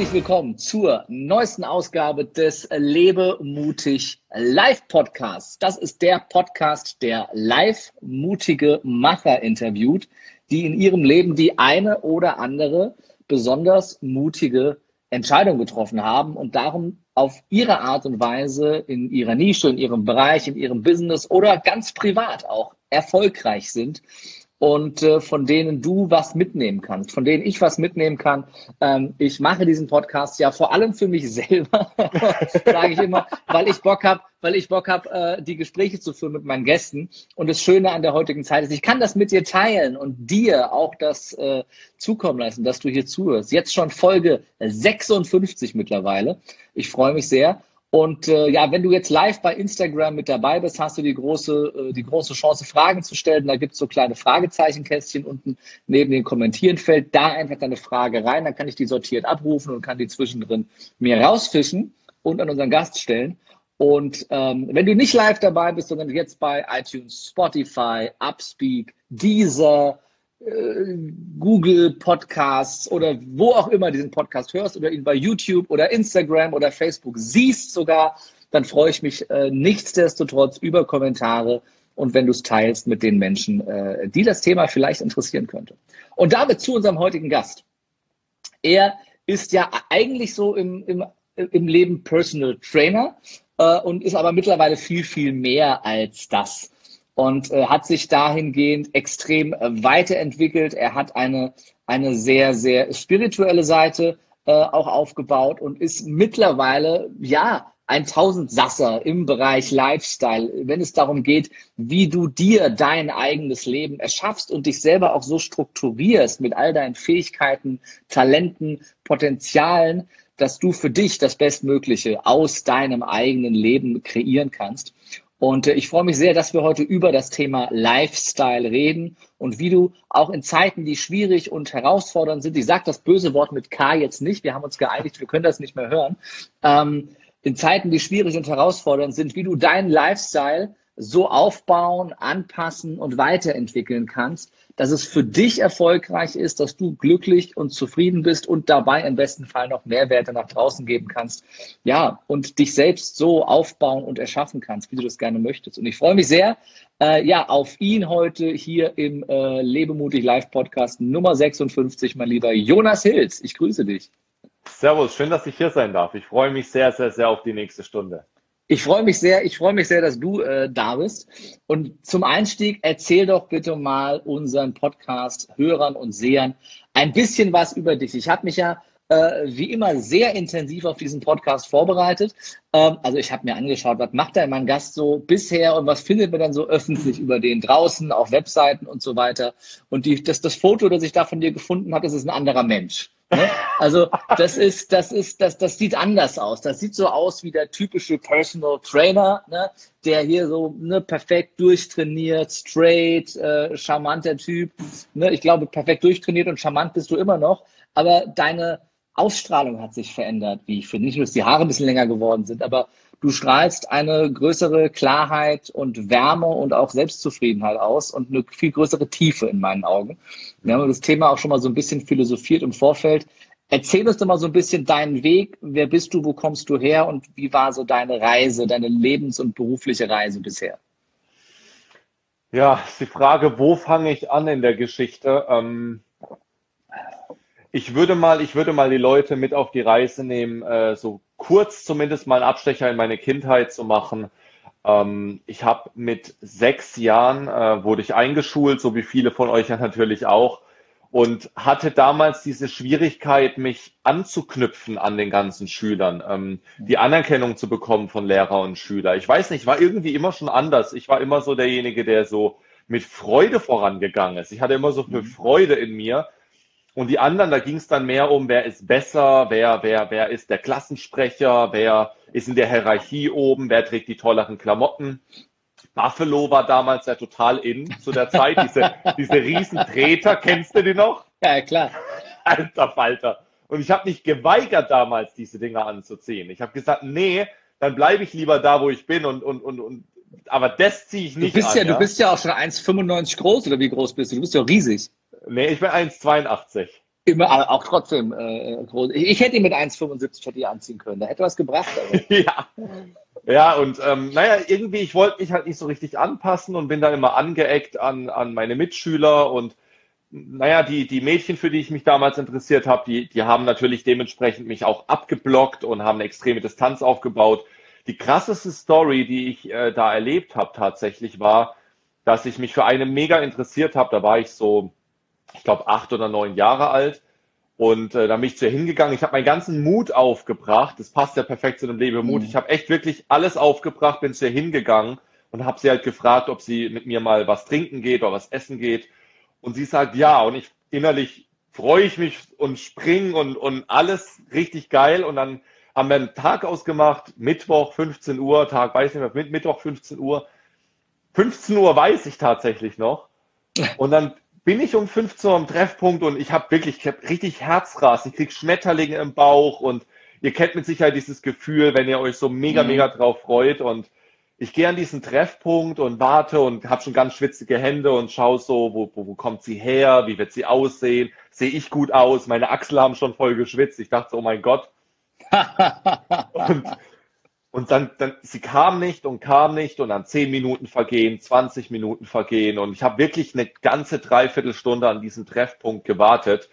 Herzlich willkommen zur neuesten Ausgabe des Lebe mutig Live Podcasts. Das ist der Podcast, der live mutige Macher interviewt, die in ihrem Leben die eine oder andere besonders mutige Entscheidung getroffen haben und darum auf ihre Art und Weise in ihrer Nische, in ihrem Bereich, in ihrem Business oder ganz privat auch erfolgreich sind und äh, von denen du was mitnehmen kannst, von denen ich was mitnehmen kann. Ähm, ich mache diesen Podcast ja vor allem für mich selber, sage ich immer, weil ich Bock habe, weil ich Bock habe, äh, die Gespräche zu führen mit meinen Gästen. Und das Schöne an der heutigen Zeit ist, ich kann das mit dir teilen und dir auch das äh, zukommen lassen, dass du hier zuhörst. Jetzt schon Folge 56 mittlerweile. Ich freue mich sehr. Und äh, ja, wenn du jetzt live bei Instagram mit dabei bist, hast du die große, äh, die große Chance, Fragen zu stellen. Da gibt's so kleine Fragezeichenkästchen unten neben dem Kommentierenfeld. Da einfach deine Frage rein, dann kann ich die sortiert abrufen und kann die zwischendrin mir rausfischen und an unseren Gast stellen. Und ähm, wenn du nicht live dabei bist, sondern jetzt bei iTunes, Spotify, Upspeak, Deezer, äh, Google Podcasts oder wo auch immer diesen Podcast hörst oder ihn bei YouTube oder Instagram oder Facebook siehst sogar, dann freue ich mich äh, nichtsdestotrotz über Kommentare und wenn du es teilst mit den Menschen, äh, die das Thema vielleicht interessieren könnte. Und damit zu unserem heutigen Gast. Er ist ja eigentlich so im, im, im Leben Personal Trainer äh, und ist aber mittlerweile viel, viel mehr als das und äh, hat sich dahingehend extrem äh, weiterentwickelt. Er hat eine, eine sehr, sehr spirituelle Seite äh, auch aufgebaut und ist mittlerweile, ja, ein Tausendsasser im Bereich Lifestyle, wenn es darum geht, wie du dir dein eigenes Leben erschaffst und dich selber auch so strukturierst mit all deinen Fähigkeiten, Talenten, Potenzialen, dass du für dich das Bestmögliche aus deinem eigenen Leben kreieren kannst. Und äh, ich freue mich sehr, dass wir heute über das Thema Lifestyle reden. Und wie du auch in Zeiten, die schwierig und herausfordernd sind, ich sage das böse Wort mit K jetzt nicht, wir haben uns geeinigt, wir können das nicht mehr hören, ähm, in Zeiten, die schwierig und herausfordernd sind, wie du deinen Lifestyle so aufbauen, anpassen und weiterentwickeln kannst, dass es für dich erfolgreich ist, dass du glücklich und zufrieden bist und dabei im besten Fall noch Mehrwerte nach draußen geben kannst. Ja, und dich selbst so aufbauen und erschaffen kannst, wie du das gerne möchtest. Und ich freue mich sehr, äh, ja, auf ihn heute hier im äh, Lebemutig Live Podcast Nummer 56, mein lieber Jonas Hilz. Ich grüße dich. Servus, schön, dass ich hier sein darf. Ich freue mich sehr, sehr, sehr auf die nächste Stunde. Ich freue mich sehr, ich freue mich sehr, dass du äh, da bist. Und zum Einstieg erzähl doch bitte mal unseren Podcast-Hörern und Sehern ein bisschen was über dich. Ich habe mich ja äh, wie immer sehr intensiv auf diesen Podcast vorbereitet. Ähm, also ich habe mir angeschaut, was macht denn mein Gast so bisher und was findet man dann so öffentlich über den draußen, auf Webseiten und so weiter. Und die, das, das Foto, das ich da von dir gefunden habe, das ist ein anderer Mensch. Ne? Also das ist, das ist, das, das sieht anders aus. Das sieht so aus wie der typische Personal Trainer, ne? der hier so ne, perfekt durchtrainiert, straight, äh, charmanter Typ. Ne? Ich glaube, perfekt durchtrainiert und charmant bist du immer noch. Aber deine Ausstrahlung hat sich verändert, wie ich finde. Nicht nur, dass die Haare ein bisschen länger geworden sind, aber du strahlst eine größere Klarheit und Wärme und auch Selbstzufriedenheit aus und eine viel größere Tiefe in meinen Augen. Wir haben das Thema auch schon mal so ein bisschen philosophiert im Vorfeld. Erzähl uns doch mal so ein bisschen deinen Weg. Wer bist du? Wo kommst du her? Und wie war so deine Reise, deine lebens- und berufliche Reise bisher? Ja, die Frage, wo fange ich an in der Geschichte? Ähm, ich würde mal, ich würde mal die Leute mit auf die Reise nehmen, äh, so kurz zumindest mal einen Abstecher in meine Kindheit zu machen. Ähm, ich habe mit sechs Jahren äh, wurde ich eingeschult, so wie viele von euch ja natürlich auch, und hatte damals diese Schwierigkeit, mich anzuknüpfen an den ganzen Schülern, ähm, die Anerkennung zu bekommen von Lehrer und Schüler. Ich weiß nicht, war irgendwie immer schon anders. Ich war immer so derjenige, der so mit Freude vorangegangen ist. Ich hatte immer so viel mhm. Freude in mir und die anderen, da ging es dann mehr um, wer ist besser, wer, wer, wer ist der Klassensprecher, wer ist in der Hierarchie oben, wer trägt die tolleren Klamotten. Buffalo war damals ja total in zu der Zeit. Diese, diese Riesentreter, kennst du die noch? Ja, klar. Alter Falter. Und ich habe mich geweigert damals, diese Dinger anzuziehen. Ich habe gesagt, nee, dann bleibe ich lieber da, wo ich bin und, und, und, und aber das ziehe ich nicht du bist an, ja, ja, Du bist ja auch schon 1,95 groß oder wie groß bist du? Du bist ja riesig. Nee, ich bin 1,82. Immer, auch trotzdem äh, groß. Ich, ich hätte ihn mit 1,75 hätte ich anziehen können. Da hätte was gebracht. ja. Ja, und ähm, naja, irgendwie, ich wollte mich halt nicht so richtig anpassen und bin dann immer angeeckt an, an meine Mitschüler und naja, die, die Mädchen, für die ich mich damals interessiert habe, die, die haben natürlich dementsprechend mich auch abgeblockt und haben eine extreme Distanz aufgebaut. Die krasseste Story, die ich äh, da erlebt habe tatsächlich, war, dass ich mich für eine mega interessiert habe. Da war ich so, ich glaube, acht oder neun Jahre alt. Und äh, da bin ich zu ihr hingegangen. Ich habe meinen ganzen Mut aufgebracht. Das passt ja perfekt zu dem Leben Mut. Mhm. Ich habe echt wirklich alles aufgebracht, bin zu ihr hingegangen und habe sie halt gefragt, ob sie mit mir mal was trinken geht oder was essen geht. Und sie sagt ja. Und ich innerlich freue ich mich und spring und, und alles richtig geil. Und dann haben wir einen Tag ausgemacht, Mittwoch 15 Uhr, Tag weiß nicht mehr, Mittwoch 15 Uhr. 15 Uhr weiß ich tatsächlich noch. Und dann bin ich um 15 Uhr am Treffpunkt und ich habe wirklich ich hab richtig Herzrasen, ich krieg Schmetterlinge im Bauch und ihr kennt mit Sicherheit dieses Gefühl, wenn ihr euch so mega, mhm. mega drauf freut und ich gehe an diesen Treffpunkt und warte und habe schon ganz schwitzige Hände und schaue so, wo, wo, wo kommt sie her, wie wird sie aussehen, sehe ich gut aus, meine Achsel haben schon voll geschwitzt. Ich dachte, oh mein Gott. und, und dann, dann, sie kam nicht und kam nicht und dann zehn Minuten vergehen, 20 Minuten vergehen und ich habe wirklich eine ganze Dreiviertelstunde an diesem Treffpunkt gewartet,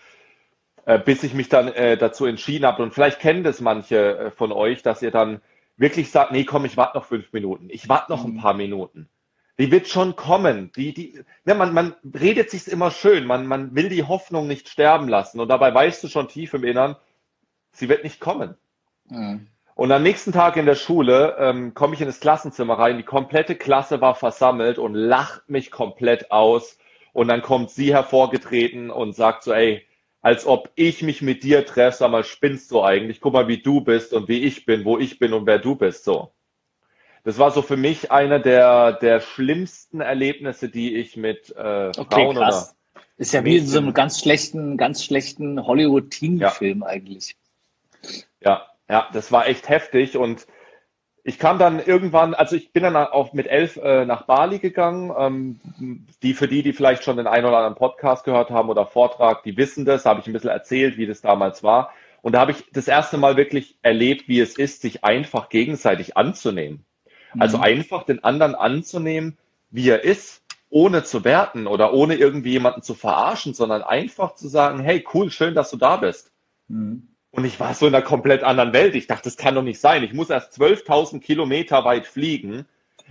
äh, bis ich mich dann äh, dazu entschieden habe. Und vielleicht kennen das manche äh, von euch, dass ihr dann wirklich sagt, nee, komm, ich warte noch fünf Minuten. Ich warte noch ein mhm. paar Minuten. Die wird schon kommen. Die, die, ne, man, man redet sich immer schön. Man, man will die Hoffnung nicht sterben lassen. Und dabei weißt du schon tief im Innern, sie wird nicht kommen. Mhm. Und am nächsten Tag in der Schule ähm, komme ich in das Klassenzimmer rein. Die komplette Klasse war versammelt und lacht mich komplett aus. Und dann kommt sie hervorgetreten und sagt so, ey, als ob ich mich mit dir treffe, sag mal, spinnst du eigentlich? Guck mal, wie du bist und wie ich bin, wo ich bin und wer du bist, so. Das war so für mich einer der, der schlimmsten Erlebnisse, die ich mit äh, okay, Frauen krass. oder ist ja wie in so einem ganz schlechten, ganz schlechten Hollywood-Teen-Film ja. eigentlich. Ja, ja, das war echt heftig und ich kam dann irgendwann, also ich bin dann auch mit elf äh, nach Bali gegangen. Ähm, die für die, die vielleicht schon den einen oder anderen Podcast gehört haben oder Vortrag, die wissen das, habe ich ein bisschen erzählt, wie das damals war. Und da habe ich das erste Mal wirklich erlebt, wie es ist, sich einfach gegenseitig anzunehmen. Mhm. Also einfach den anderen anzunehmen, wie er ist, ohne zu werten oder ohne irgendwie jemanden zu verarschen, sondern einfach zu sagen, hey, cool, schön, dass du da bist. Mhm. Und ich war so in einer komplett anderen Welt. Ich dachte, das kann doch nicht sein. Ich muss erst 12.000 Kilometer weit fliegen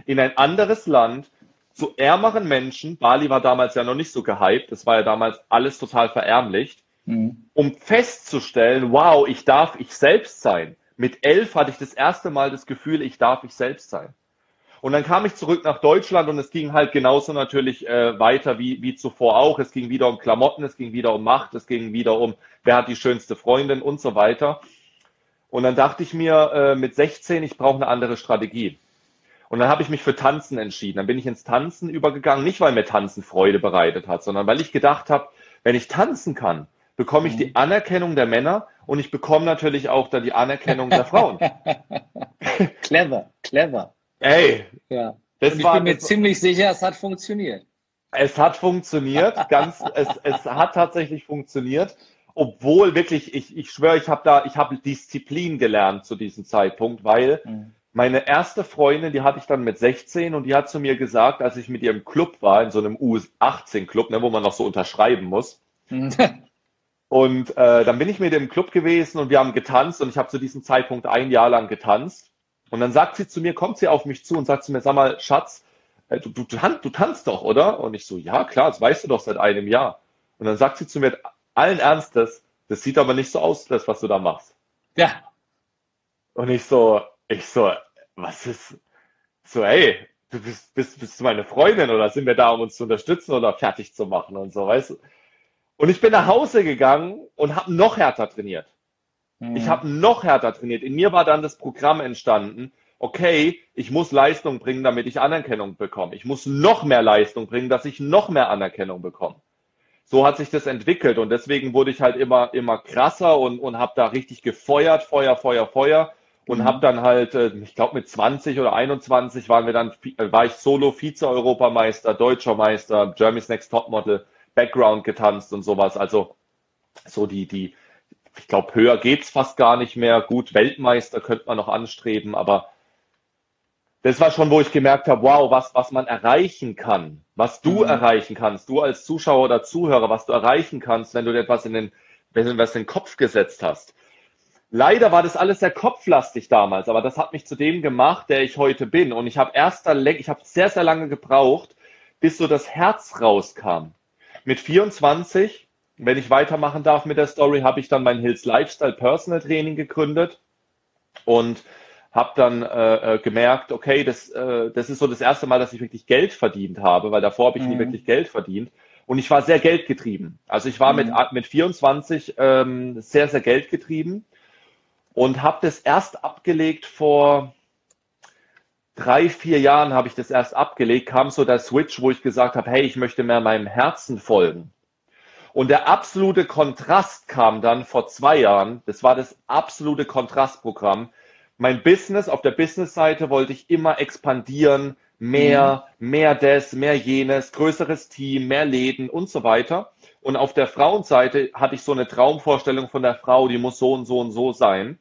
in ein anderes Land zu ärmeren Menschen. Bali war damals ja noch nicht so gehypt. Das war ja damals alles total verärmlicht. Mhm. Um festzustellen, wow, ich darf ich selbst sein. Mit elf hatte ich das erste Mal das Gefühl, ich darf ich selbst sein. Und dann kam ich zurück nach Deutschland und es ging halt genauso natürlich äh, weiter wie, wie zuvor auch. Es ging wieder um Klamotten, es ging wieder um Macht, es ging wieder um, wer hat die schönste Freundin und so weiter. Und dann dachte ich mir äh, mit 16, ich brauche eine andere Strategie. Und dann habe ich mich für Tanzen entschieden. Dann bin ich ins Tanzen übergegangen, nicht weil mir Tanzen Freude bereitet hat, sondern weil ich gedacht habe, wenn ich tanzen kann, bekomme ich die mhm. Anerkennung der Männer und ich bekomme natürlich auch dann die Anerkennung der Frauen. clever, clever. Ey, ja. Das und ich war, bin mir ziemlich sicher, es hat funktioniert. Es hat funktioniert, ganz, es, es hat tatsächlich funktioniert, obwohl wirklich, ich, ich schwöre, ich habe da, ich habe Disziplin gelernt zu diesem Zeitpunkt, weil mhm. meine erste Freundin, die hatte ich dann mit 16 und die hat zu mir gesagt, als ich mit ihr im Club war, in so einem U18-Club, ne, wo man noch so unterschreiben muss. Mhm. und äh, dann bin ich mit im Club gewesen und wir haben getanzt und ich habe zu diesem Zeitpunkt ein Jahr lang getanzt. Und dann sagt sie zu mir, kommt sie auf mich zu und sagt zu mir, sag mal, Schatz, äh, du, du, du tanzt doch, oder? Und ich so, ja, klar, das weißt du doch seit einem Jahr. Und dann sagt sie zu mir, allen Ernstes, das sieht aber nicht so aus, das, was du da machst. Ja. Und ich so, ich so, was ist, so, ey, du bist, bist, bist du meine Freundin oder sind wir da, um uns zu unterstützen oder fertig zu machen und so, weißt du? Und ich bin nach Hause gegangen und habe noch härter trainiert. Mhm. Ich habe noch härter trainiert. In mir war dann das Programm entstanden, okay, ich muss Leistung bringen, damit ich Anerkennung bekomme. Ich muss noch mehr Leistung bringen, dass ich noch mehr Anerkennung bekomme. So hat sich das entwickelt und deswegen wurde ich halt immer, immer krasser und, und habe da richtig gefeuert, Feuer, Feuer, Feuer und mhm. habe dann halt, äh, ich glaube mit 20 oder 21 waren wir dann, äh, war ich Solo Vize-Europameister, Deutscher Meister, Germany's Next Topmodel, Background getanzt und sowas. Also so die, die, ich glaube, höher geht's fast gar nicht mehr. Gut, Weltmeister könnte man noch anstreben, aber das war schon, wo ich gemerkt habe, wow, was, was man erreichen kann, was du mhm. erreichen kannst, du als Zuschauer oder Zuhörer, was du erreichen kannst, wenn du etwas in den, wenn du was in den Kopf gesetzt hast. Leider war das alles sehr kopflastig damals, aber das hat mich zu dem gemacht, der ich heute bin. Und ich habe erst, ich habe sehr, sehr lange gebraucht, bis so das Herz rauskam. Mit 24, wenn ich weitermachen darf mit der Story, habe ich dann mein Hills Lifestyle Personal Training gegründet und habe dann äh, äh, gemerkt, okay, das, äh, das ist so das erste Mal, dass ich wirklich Geld verdient habe, weil davor habe ich mhm. nie wirklich Geld verdient. Und ich war sehr geldgetrieben. Also ich war mhm. mit, mit 24 ähm, sehr, sehr geldgetrieben und habe das erst abgelegt vor drei, vier Jahren habe ich das erst abgelegt, kam so der Switch, wo ich gesagt habe, hey, ich möchte mehr meinem Herzen folgen. Und der absolute Kontrast kam dann vor zwei Jahren. Das war das absolute Kontrastprogramm. Mein Business, auf der Business-Seite wollte ich immer expandieren, mehr, mhm. mehr das, mehr jenes, größeres Team, mehr Läden und so weiter. Und auf der Frauenseite hatte ich so eine Traumvorstellung von der Frau, die muss so und so und so sein.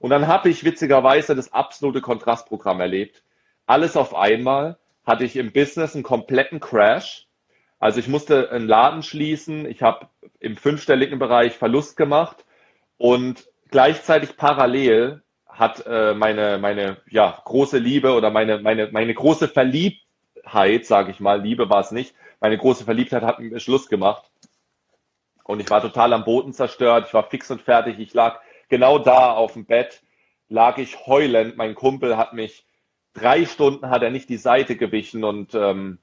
Und dann habe ich witzigerweise das absolute Kontrastprogramm erlebt. Alles auf einmal hatte ich im Business einen kompletten Crash. Also ich musste einen Laden schließen. Ich habe im fünfstelligen Bereich Verlust gemacht und gleichzeitig parallel hat äh, meine meine ja große Liebe oder meine meine meine große Verliebtheit, sage ich mal, Liebe war es nicht. Meine große Verliebtheit hat mir Schluss gemacht und ich war total am Boden zerstört. Ich war fix und fertig. Ich lag genau da auf dem Bett lag ich heulend. Mein Kumpel hat mich drei Stunden hat er nicht die Seite gewichen und ähm,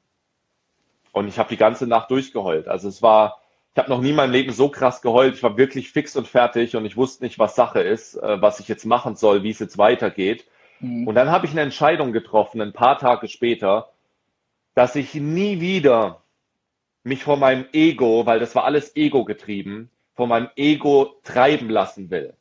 und ich habe die ganze Nacht durchgeheult. Also es war, ich habe noch nie in meinem Leben so krass geheult. Ich war wirklich fix und fertig und ich wusste nicht, was Sache ist, äh, was ich jetzt machen soll, wie es jetzt weitergeht. Mhm. Und dann habe ich eine Entscheidung getroffen, ein paar Tage später, dass ich nie wieder mich von meinem Ego, weil das war alles Ego getrieben, von meinem Ego treiben lassen will.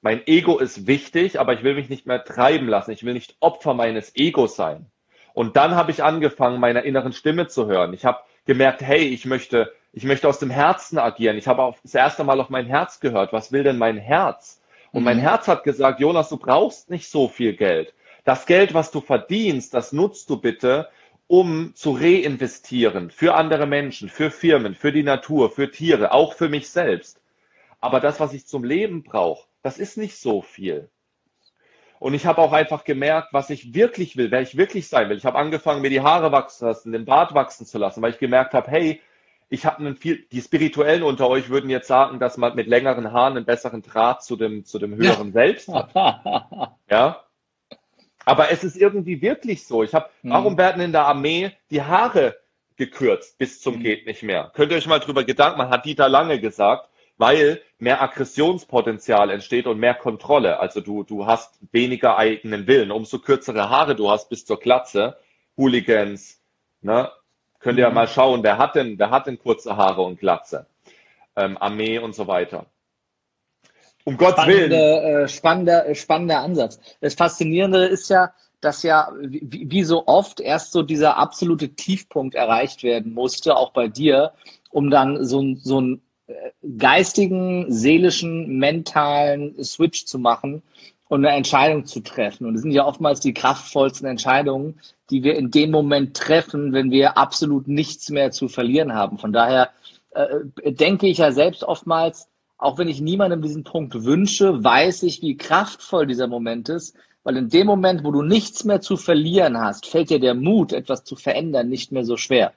Mein Ego ist wichtig, aber ich will mich nicht mehr treiben lassen. Ich will nicht Opfer meines Egos sein. Und dann habe ich angefangen, meiner inneren Stimme zu hören. Ich habe gemerkt, hey, ich möchte, ich möchte aus dem Herzen agieren. Ich habe das erste Mal auf mein Herz gehört. Was will denn mein Herz? Und mhm. mein Herz hat gesagt, Jonas, du brauchst nicht so viel Geld. Das Geld, was du verdienst, das nutzt du bitte, um zu reinvestieren für andere Menschen, für Firmen, für die Natur, für Tiere, auch für mich selbst. Aber das, was ich zum Leben brauche, das ist nicht so viel. Und ich habe auch einfach gemerkt, was ich wirklich will, wer ich wirklich sein will. Ich habe angefangen, mir die Haare wachsen lassen, den Bart wachsen zu lassen, weil ich gemerkt habe, hey, ich habe einen viel, die Spirituellen unter euch würden jetzt sagen, dass man mit längeren Haaren einen besseren Draht zu dem, zu dem höheren ja. Selbst hat. ja. Aber es ist irgendwie wirklich so. Ich habe, mhm. warum werden in der Armee die Haare gekürzt bis zum mhm. geht nicht mehr? Könnt ihr euch mal drüber Gedanken machen, hat Dieter Lange gesagt, weil mehr Aggressionspotenzial entsteht und mehr Kontrolle. Also du, du hast weniger eigenen Willen. Umso kürzere Haare du hast bis zur Glatze, Hooligans, ne? Könnt ihr ja mhm. mal schauen, wer hat denn, wer hat denn kurze Haare und Glatze? Ähm, Armee und so weiter. Um Gottes Willen. Äh, spannender, äh, spannender Ansatz. Das Faszinierende ist ja, dass ja wie, wie so oft erst so dieser absolute Tiefpunkt erreicht werden musste, auch bei dir, um dann so, so ein geistigen, seelischen, mentalen Switch zu machen und eine Entscheidung zu treffen. Und das sind ja oftmals die kraftvollsten Entscheidungen, die wir in dem Moment treffen, wenn wir absolut nichts mehr zu verlieren haben. Von daher äh, denke ich ja selbst oftmals, auch wenn ich niemandem diesen Punkt wünsche, weiß ich, wie kraftvoll dieser Moment ist, weil in dem Moment, wo du nichts mehr zu verlieren hast, fällt dir der Mut, etwas zu verändern, nicht mehr so schwer.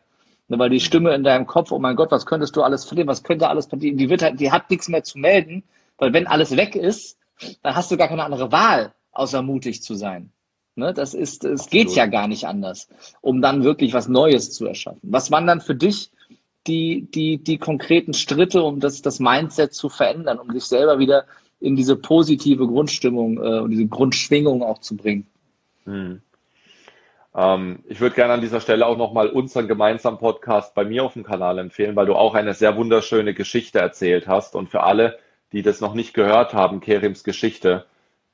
Ne, weil die Stimme in deinem Kopf, oh mein Gott, was könntest du alles verlieren, was könnte alles passieren, die wird halt, die hat nichts mehr zu melden, weil wenn alles weg ist, dann hast du gar keine andere Wahl, außer mutig zu sein. Ne, das ist, es geht ja gar nicht anders, um dann wirklich was Neues zu erschaffen. Was waren dann für dich die, die, die konkreten Schritte, um das, das Mindset zu verändern, um sich selber wieder in diese positive Grundstimmung äh, und diese Grundschwingung auch zu bringen? Hm. Ähm, ich würde gerne an dieser Stelle auch nochmal unseren gemeinsamen Podcast bei mir auf dem Kanal empfehlen, weil du auch eine sehr wunderschöne Geschichte erzählt hast. Und für alle, die das noch nicht gehört haben, Kerims Geschichte,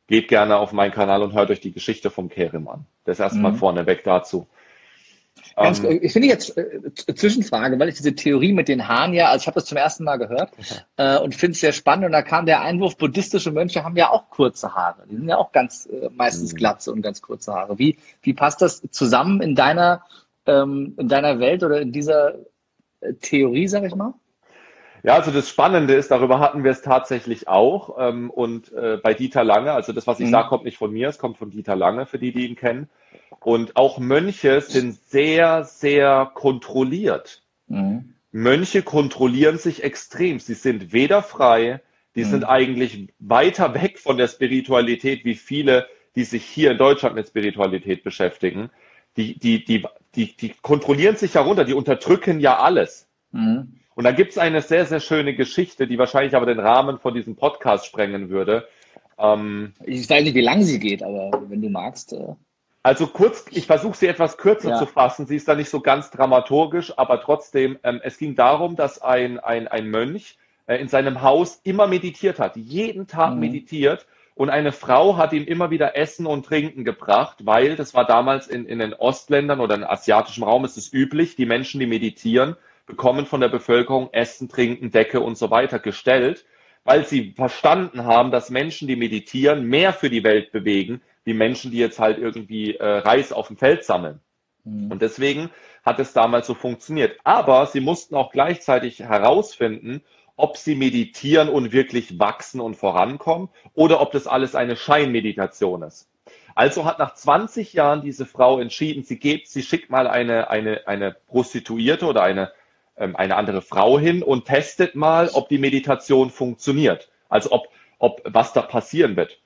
geht gerne auf meinen Kanal und hört euch die Geschichte vom Kerim an. Das erstmal mhm. vorneweg dazu. Ganz, ähm, ich finde jetzt äh, Zwischenfrage, weil ich diese Theorie mit den Haaren ja, also ich habe das zum ersten Mal gehört äh, und finde es sehr spannend. Und da kam der Einwurf, buddhistische Mönche haben ja auch kurze Haare. Die sind ja auch ganz äh, meistens mhm. glatze und ganz kurze Haare. Wie, wie passt das zusammen in deiner, ähm, in deiner Welt oder in dieser äh, Theorie, sag ich mal? Ja, also das Spannende ist, darüber hatten wir es tatsächlich auch. Ähm, und äh, bei Dieter Lange, also das, was ich mhm. sage, kommt nicht von mir, es kommt von Dieter Lange, für die, die ihn kennen. Und auch Mönche sind sehr, sehr kontrolliert. Mhm. Mönche kontrollieren sich extrem. Sie sind weder frei, die mhm. sind eigentlich weiter weg von der Spiritualität wie viele, die sich hier in Deutschland mit Spiritualität beschäftigen. Die, die, die, die, die kontrollieren sich herunter, die unterdrücken ja alles. Mhm. Und da gibt es eine sehr, sehr schöne Geschichte, die wahrscheinlich aber den Rahmen von diesem Podcast sprengen würde. Ähm, ich weiß nicht, wie lang sie geht, aber wenn du magst. Äh also kurz, ich versuche sie etwas kürzer ja. zu fassen. Sie ist da nicht so ganz dramaturgisch, aber trotzdem, ähm, es ging darum, dass ein, ein, ein Mönch äh, in seinem Haus immer meditiert hat, jeden Tag mhm. meditiert. Und eine Frau hat ihm immer wieder Essen und Trinken gebracht, weil das war damals in, in den Ostländern oder im asiatischen Raum ist es üblich, die Menschen, die meditieren, bekommen von der Bevölkerung Essen, Trinken, Decke und so weiter gestellt, weil sie verstanden haben, dass Menschen, die meditieren, mehr für die Welt bewegen, wie Menschen, die jetzt halt irgendwie äh, Reis auf dem Feld sammeln. Mhm. Und deswegen hat es damals so funktioniert. Aber sie mussten auch gleichzeitig herausfinden, ob sie meditieren und wirklich wachsen und vorankommen oder ob das alles eine Scheinmeditation ist. Also hat nach 20 Jahren diese Frau entschieden, sie gibt, sie schickt mal eine, eine, eine Prostituierte oder eine ähm, eine andere Frau hin und testet mal, ob die Meditation funktioniert. Also ob, ob was da passieren wird.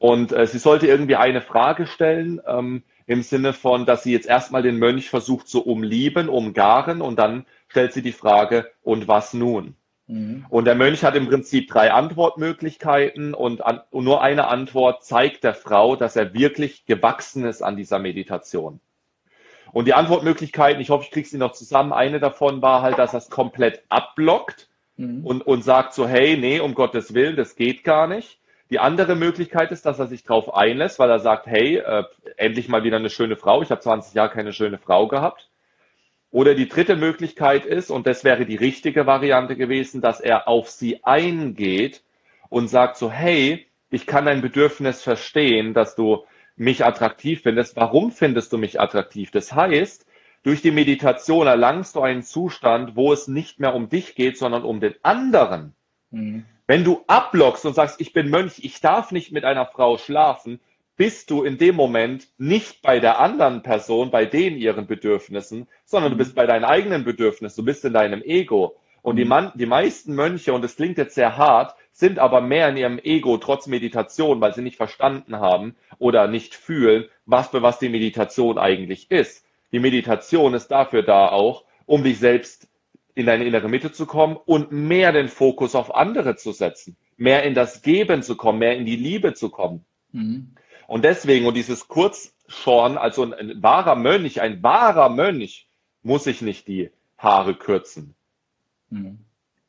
Und äh, sie sollte irgendwie eine Frage stellen, ähm, im Sinne von, dass sie jetzt erstmal den Mönch versucht zu umlieben, umgaren und dann stellt sie die Frage, und was nun? Mhm. Und der Mönch hat im Prinzip drei Antwortmöglichkeiten und, an, und nur eine Antwort zeigt der Frau, dass er wirklich gewachsen ist an dieser Meditation. Und die Antwortmöglichkeiten, ich hoffe, ich kriege sie noch zusammen. Eine davon war halt, dass er es komplett abblockt mhm. und, und sagt so, hey, nee, um Gottes Willen, das geht gar nicht. Die andere Möglichkeit ist, dass er sich drauf einlässt, weil er sagt, hey, äh, endlich mal wieder eine schöne Frau. Ich habe 20 Jahre keine schöne Frau gehabt. Oder die dritte Möglichkeit ist, und das wäre die richtige Variante gewesen, dass er auf sie eingeht und sagt so, hey, ich kann dein Bedürfnis verstehen, dass du mich attraktiv findest. Warum findest du mich attraktiv? Das heißt, durch die Meditation erlangst du einen Zustand, wo es nicht mehr um dich geht, sondern um den anderen. Mhm. Wenn du ablockst und sagst, ich bin Mönch, ich darf nicht mit einer Frau schlafen, bist du in dem Moment nicht bei der anderen Person, bei denen ihren Bedürfnissen, sondern du bist bei deinen eigenen Bedürfnissen, du bist in deinem Ego. Und die, mhm. Man die meisten Mönche, und es klingt jetzt sehr hart, sind aber mehr in ihrem Ego trotz Meditation, weil sie nicht verstanden haben oder nicht fühlen, was für was die Meditation eigentlich ist. Die Meditation ist dafür da auch, um dich selbst in deine innere Mitte zu kommen und mehr den Fokus auf andere zu setzen, mehr in das Geben zu kommen, mehr in die Liebe zu kommen. Mhm. Und deswegen, und dieses Kurzschorn, also ein, ein wahrer Mönch, ein wahrer Mönch, muss sich nicht die Haare kürzen. Mhm.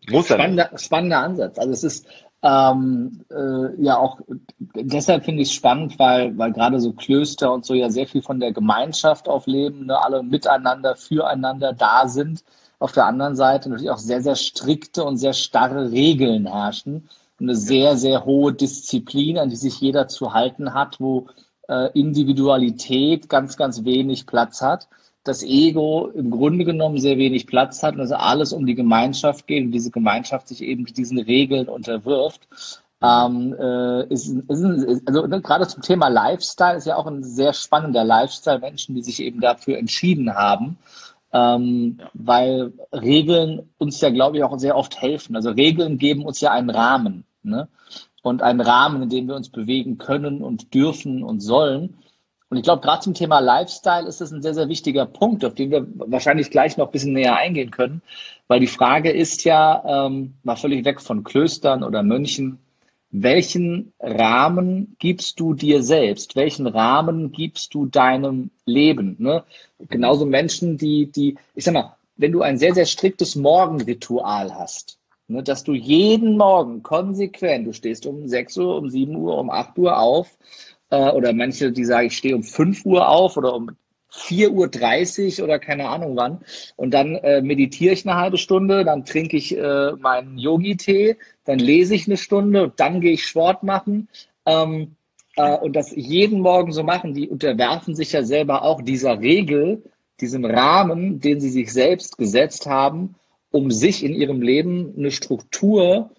Muss spannender, spannender Ansatz. Also es ist ähm, äh, ja auch deshalb finde ich es spannend, weil, weil gerade so Klöster und so ja sehr viel von der Gemeinschaft aufleben, ne, alle miteinander, füreinander da sind. Auf der anderen Seite natürlich auch sehr, sehr strikte und sehr starre Regeln herrschen. Eine sehr, sehr hohe Disziplin, an die sich jeder zu halten hat, wo äh, Individualität ganz, ganz wenig Platz hat das Ego im Grunde genommen sehr wenig Platz hat und dass alles um die Gemeinschaft geht und diese Gemeinschaft sich eben diesen Regeln unterwirft. Ähm, äh, ist, ist ein, also ne, gerade zum Thema Lifestyle ist ja auch ein sehr spannender Lifestyle, Menschen, die sich eben dafür entschieden haben, ähm, ja. weil Regeln uns ja, glaube ich, auch sehr oft helfen. Also Regeln geben uns ja einen Rahmen ne? und einen Rahmen, in dem wir uns bewegen können und dürfen und sollen. Und ich glaube, gerade zum Thema Lifestyle ist das ein sehr, sehr wichtiger Punkt, auf den wir wahrscheinlich gleich noch ein bisschen näher eingehen können. Weil die Frage ist ja, ähm, mal völlig weg von Klöstern oder Mönchen, welchen Rahmen gibst du dir selbst? Welchen Rahmen gibst du deinem Leben? Ne? Genauso Menschen, die, die, ich sag mal, wenn du ein sehr, sehr striktes Morgenritual hast, ne, dass du jeden Morgen konsequent, du stehst um 6 Uhr, um 7 Uhr, um 8 Uhr auf, äh, oder manche, die sagen, ich stehe um 5 Uhr auf oder um 4.30 Uhr oder keine Ahnung wann. Und dann äh, meditiere ich eine halbe Stunde, dann trinke ich äh, meinen Yogi-Tee, dann lese ich eine Stunde und dann gehe ich Sport machen. Ähm, äh, und das jeden Morgen so machen, die unterwerfen sich ja selber auch dieser Regel, diesem Rahmen, den sie sich selbst gesetzt haben, um sich in ihrem Leben eine Struktur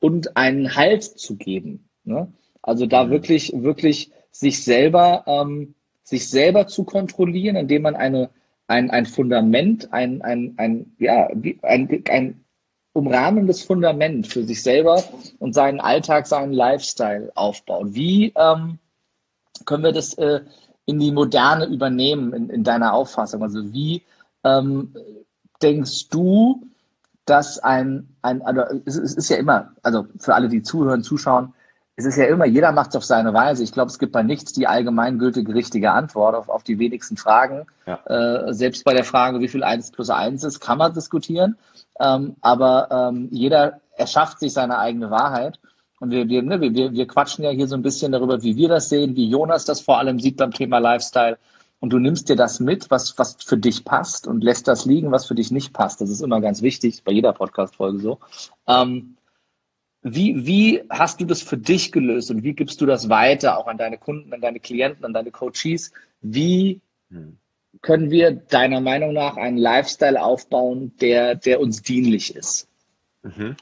und einen Halt zu geben. Ne? Also da mhm. wirklich, wirklich sich selber ähm, sich selber zu kontrollieren, indem man eine, ein, ein Fundament, ein, ein, ein, ja, ein, ein umrahmendes Fundament für sich selber und seinen Alltag, seinen Lifestyle aufbaut. Wie ähm, können wir das äh, in die Moderne übernehmen, in, in deiner Auffassung? Also wie ähm, denkst du, dass ein, ein also es, es ist ja immer, also für alle, die zuhören, zuschauen, es ist ja immer, jeder macht es auf seine Weise. Ich glaube, es gibt bei nichts die allgemeingültige richtige Antwort auf, auf die wenigsten Fragen. Ja. Äh, selbst bei der Frage, wie viel eins plus eins ist, kann man diskutieren. Ähm, aber ähm, jeder erschafft sich seine eigene Wahrheit. Und wir, wir, ne, wir, wir quatschen ja hier so ein bisschen darüber, wie wir das sehen, wie Jonas das vor allem sieht beim Thema Lifestyle. Und du nimmst dir das mit, was, was für dich passt und lässt das liegen, was für dich nicht passt. Das ist immer ganz wichtig, bei jeder Podcast-Folge so. Ähm, wie, wie hast du das für dich gelöst und wie gibst du das weiter auch an deine Kunden, an deine Klienten, an deine Coaches? Wie hm. können wir deiner Meinung nach einen Lifestyle aufbauen, der, der uns dienlich ist? Mhm.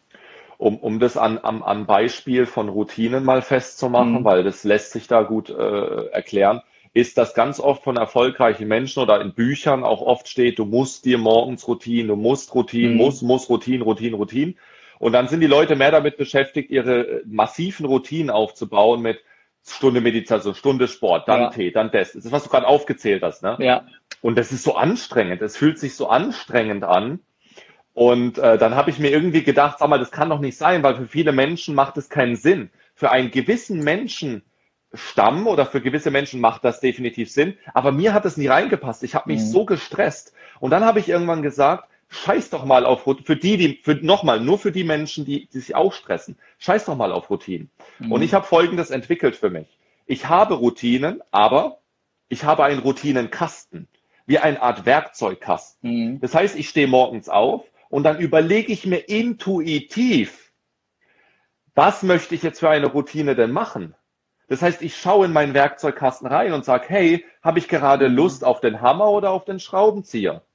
Um, um das an, am, an Beispiel von Routinen mal festzumachen, mhm. weil das lässt sich da gut äh, erklären, ist, dass ganz oft von erfolgreichen Menschen oder in Büchern auch oft steht, du musst dir morgens Routinen, du musst Routinen, mhm. muss, muss Routinen, Routinen, Routinen. Und dann sind die Leute mehr damit beschäftigt, ihre massiven Routinen aufzubauen mit Stunde Meditation, Stunde Sport, dann ja. Tee, dann das. Das ist, was du gerade aufgezählt hast, ne? Ja. Und das ist so anstrengend. Es fühlt sich so anstrengend an. Und äh, dann habe ich mir irgendwie gedacht, sag mal, das kann doch nicht sein, weil für viele Menschen macht es keinen Sinn. Für einen gewissen Menschenstamm oder für gewisse Menschen macht das definitiv Sinn. Aber mir hat es nie reingepasst. Ich habe mich mhm. so gestresst. Und dann habe ich irgendwann gesagt, scheiß doch mal auf für die, die für nochmal, nur für die Menschen, die, die sich auch stressen, scheiß doch mal auf Routinen. Mhm. Und ich habe folgendes entwickelt für mich. Ich habe Routinen, aber ich habe einen Routinenkasten, wie eine Art Werkzeugkasten. Mhm. Das heißt, ich stehe morgens auf und dann überlege ich mir intuitiv, was möchte ich jetzt für eine Routine denn machen? Das heißt, ich schaue in meinen Werkzeugkasten rein und sage, hey, habe ich gerade mhm. Lust auf den Hammer oder auf den Schraubenzieher?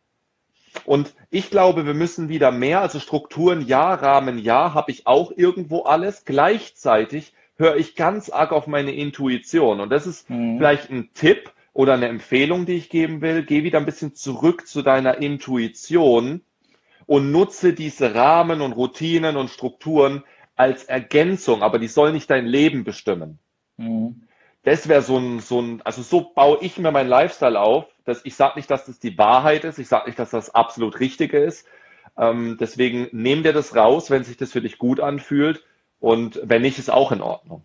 Und ich glaube, wir müssen wieder mehr, also Strukturen ja, Rahmen ja, habe ich auch irgendwo alles. Gleichzeitig höre ich ganz arg auf meine Intuition. Und das ist mhm. vielleicht ein Tipp oder eine Empfehlung, die ich geben will. Geh wieder ein bisschen zurück zu deiner Intuition und nutze diese Rahmen und Routinen und Strukturen als Ergänzung, aber die soll nicht dein Leben bestimmen. Mhm. Das wäre so ein, so ein, also so baue ich mir mein Lifestyle auf, dass ich sage nicht, dass das die Wahrheit ist, ich sage nicht, dass das absolut Richtige ist. Ähm, deswegen nehm dir das raus, wenn sich das für dich gut anfühlt und wenn nicht, ist auch in Ordnung.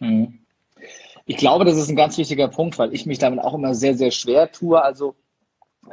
Mhm. Ich glaube, das ist ein ganz wichtiger Punkt, weil ich mich damit auch immer sehr, sehr schwer tue. Also,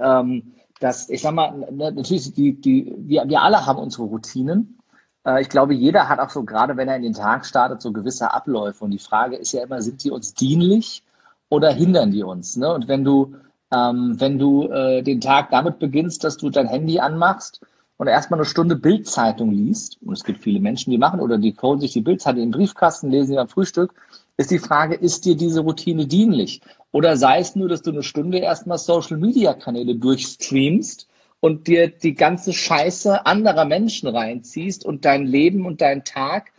ähm, dass, ich sag mal, ne, natürlich, die, die, wir, wir alle haben unsere Routinen. Äh, ich glaube, jeder hat auch so, gerade wenn er in den Tag startet, so gewisse Abläufe. Und die Frage ist ja immer, sind die uns dienlich oder hindern die uns? Ne? Und wenn du ähm, wenn du äh, den Tag damit beginnst, dass du dein Handy anmachst und erstmal eine Stunde Bildzeitung liest, und es gibt viele Menschen, die machen, oder die holen sich die Bildzeitung in den Briefkasten, lesen sie am Frühstück, ist die Frage, ist dir diese Routine dienlich? Oder sei es nur, dass du eine Stunde erstmal Social Media Kanäle durchstreamst und dir die ganze Scheiße anderer Menschen reinziehst und dein Leben und dein Tag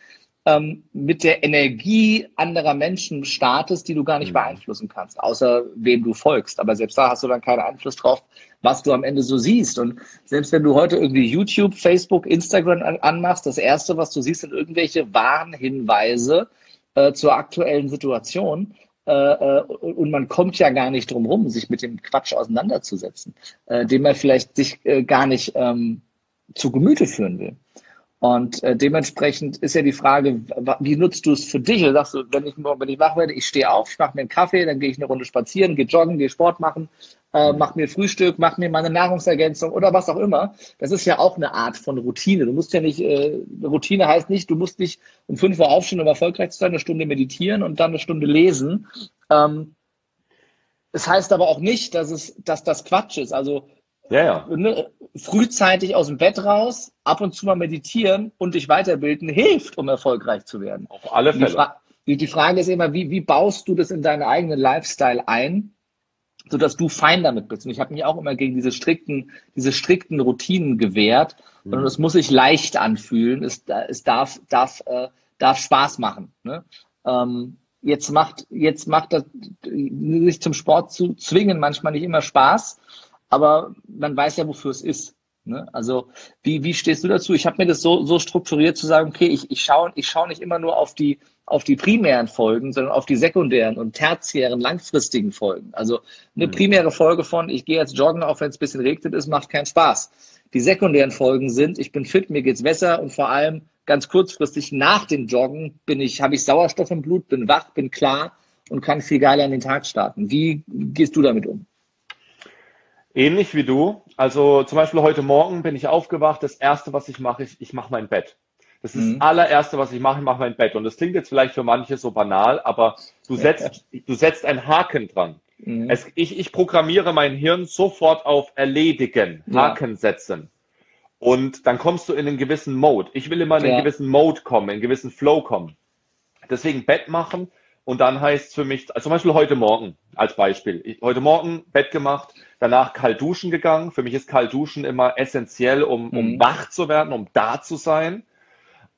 ähm, mit der Energie anderer Menschen startest, die du gar nicht mhm. beeinflussen kannst, außer wem du folgst. Aber selbst da hast du dann keinen Einfluss drauf, was du am Ende so siehst. Und selbst wenn du heute irgendwie YouTube, Facebook, Instagram an anmachst, das Erste, was du siehst, sind irgendwelche Warnhinweise äh, zur aktuellen Situation. Äh, äh und man kommt ja gar nicht drum rum, sich mit dem Quatsch auseinanderzusetzen, äh, den man vielleicht sich äh, gar nicht ähm, zu Gemüte führen will. Und äh, dementsprechend ist ja die Frage, wie nutzt du es für dich? Sagst du, wenn ich, wenn ich wach werde, ich stehe auf, ich mache mir einen Kaffee, dann gehe ich eine Runde spazieren, gehe joggen, gehe Sport machen, äh, mache mir Frühstück, mache mir meine Nahrungsergänzung oder was auch immer. Das ist ja auch eine Art von Routine. Du musst ja nicht, äh, Routine heißt nicht, du musst nicht um fünf Uhr aufstehen, um erfolgreich zu sein, eine Stunde meditieren und dann eine Stunde lesen. Ähm, es heißt aber auch nicht, dass es, dass das Quatsch ist. Also ja, ja. Ne, frühzeitig aus dem Bett raus, ab und zu mal meditieren und dich weiterbilden hilft, um erfolgreich zu werden. Auf alle Fälle. Die, Fra die, die Frage ist immer, wie, wie baust du das in deinen eigenen Lifestyle ein, sodass du fein damit bist? Und ich habe mich auch immer gegen diese strikten, diese strikten Routinen gewehrt. Mhm. Und es muss sich leicht anfühlen. Es, es darf, darf, äh, darf Spaß machen. Ne? Ähm, jetzt macht, jetzt macht das, sich zum Sport zu zwingen manchmal nicht immer Spaß, aber man weiß ja, wofür es ist. Ne? Also wie, wie stehst du dazu? Ich habe mir das so, so strukturiert zu sagen, okay, ich, ich schaue ich schau nicht immer nur auf die, auf die primären Folgen, sondern auf die sekundären und tertiären, langfristigen Folgen. Also eine mhm. primäre Folge von, ich gehe jetzt joggen, auch wenn es ein bisschen regnet ist, macht keinen Spaß. Die sekundären Folgen sind, ich bin fit, mir geht's besser und vor allem ganz kurzfristig nach dem Joggen bin ich, habe ich Sauerstoff im Blut, bin wach, bin klar und kann viel geiler in den Tag starten. Wie gehst du damit um? Ähnlich wie du. Also zum Beispiel heute Morgen bin ich aufgewacht. Das erste, was ich mache, ist, ich mache mein Bett. Das ist mhm. das allererste, was ich mache, ich mache mein Bett. Und das klingt jetzt vielleicht für manche so banal, aber du setzt, du setzt einen Haken dran. Mhm. Es, ich, ich programmiere mein Hirn sofort auf Erledigen, Haken ja. setzen. Und dann kommst du in einen gewissen Mode. Ich will immer in einen ja. gewissen Mode kommen, in einen gewissen Flow kommen. Deswegen Bett machen und dann heißt es für mich, also zum Beispiel heute Morgen als Beispiel. Ich, heute Morgen Bett gemacht, danach kalt duschen gegangen. Für mich ist kalt duschen immer essentiell, um, um mhm. wach zu werden, um da zu sein.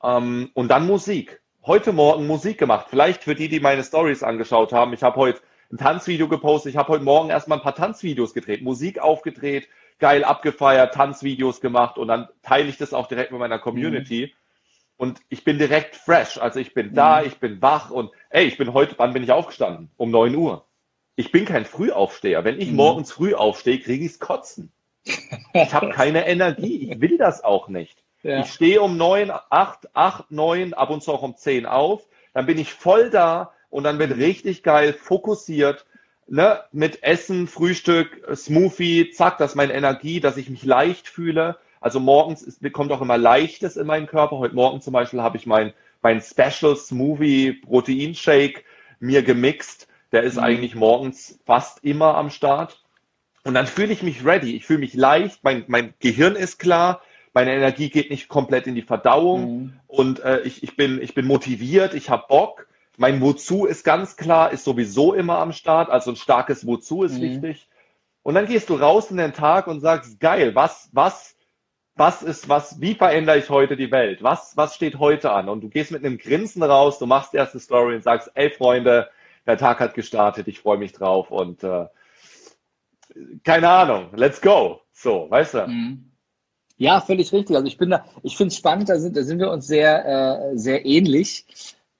Ähm, und dann Musik. Heute Morgen Musik gemacht. Vielleicht für die, die meine Stories angeschaut haben. Ich habe heute ein Tanzvideo gepostet. Ich habe heute Morgen erstmal ein paar Tanzvideos gedreht, Musik aufgedreht, geil abgefeiert, Tanzvideos gemacht und dann teile ich das auch direkt mit meiner Community. Mhm. Und ich bin direkt fresh. Also ich bin da, mhm. ich bin wach und ey, ich bin heute, wann bin ich aufgestanden? Um 9 Uhr. Ich bin kein Frühaufsteher. Wenn ich mhm. morgens früh aufstehe, kriege ich's kotzen. Ich habe keine Energie. Ich will das auch nicht. Ja. Ich stehe um 9, 8, 8, 9, ab und zu auch um 10 auf. Dann bin ich voll da und dann mhm. richtig geil fokussiert ne, mit Essen, Frühstück, Smoothie, zack, das ist meine Energie, dass ich mich leicht fühle. Also morgens ist, kommt auch immer Leichtes in meinen Körper. Heute Morgen zum Beispiel habe ich mein, mein Special Smoothie Proteinshake mir gemixt. Der ist mhm. eigentlich morgens fast immer am Start. Und dann fühle ich mich ready. Ich fühle mich leicht. Mein, mein Gehirn ist klar. Meine Energie geht nicht komplett in die Verdauung. Mhm. Und äh, ich, ich, bin, ich bin motiviert. Ich habe Bock. Mein Wozu ist ganz klar, ist sowieso immer am Start. Also ein starkes Wozu ist mhm. wichtig. Und dann gehst du raus in den Tag und sagst, geil, was, was, was ist, was, wie verändere ich heute die Welt? Was, was steht heute an? Und du gehst mit einem Grinsen raus, du machst erste Story und sagst, ey Freunde, der Tag hat gestartet, ich freue mich drauf und äh, keine Ahnung, let's go. So, weißt du? Mhm. Ja, völlig richtig. Also ich bin da, ich finde es spannend, da sind, da sind wir uns sehr, äh, sehr ähnlich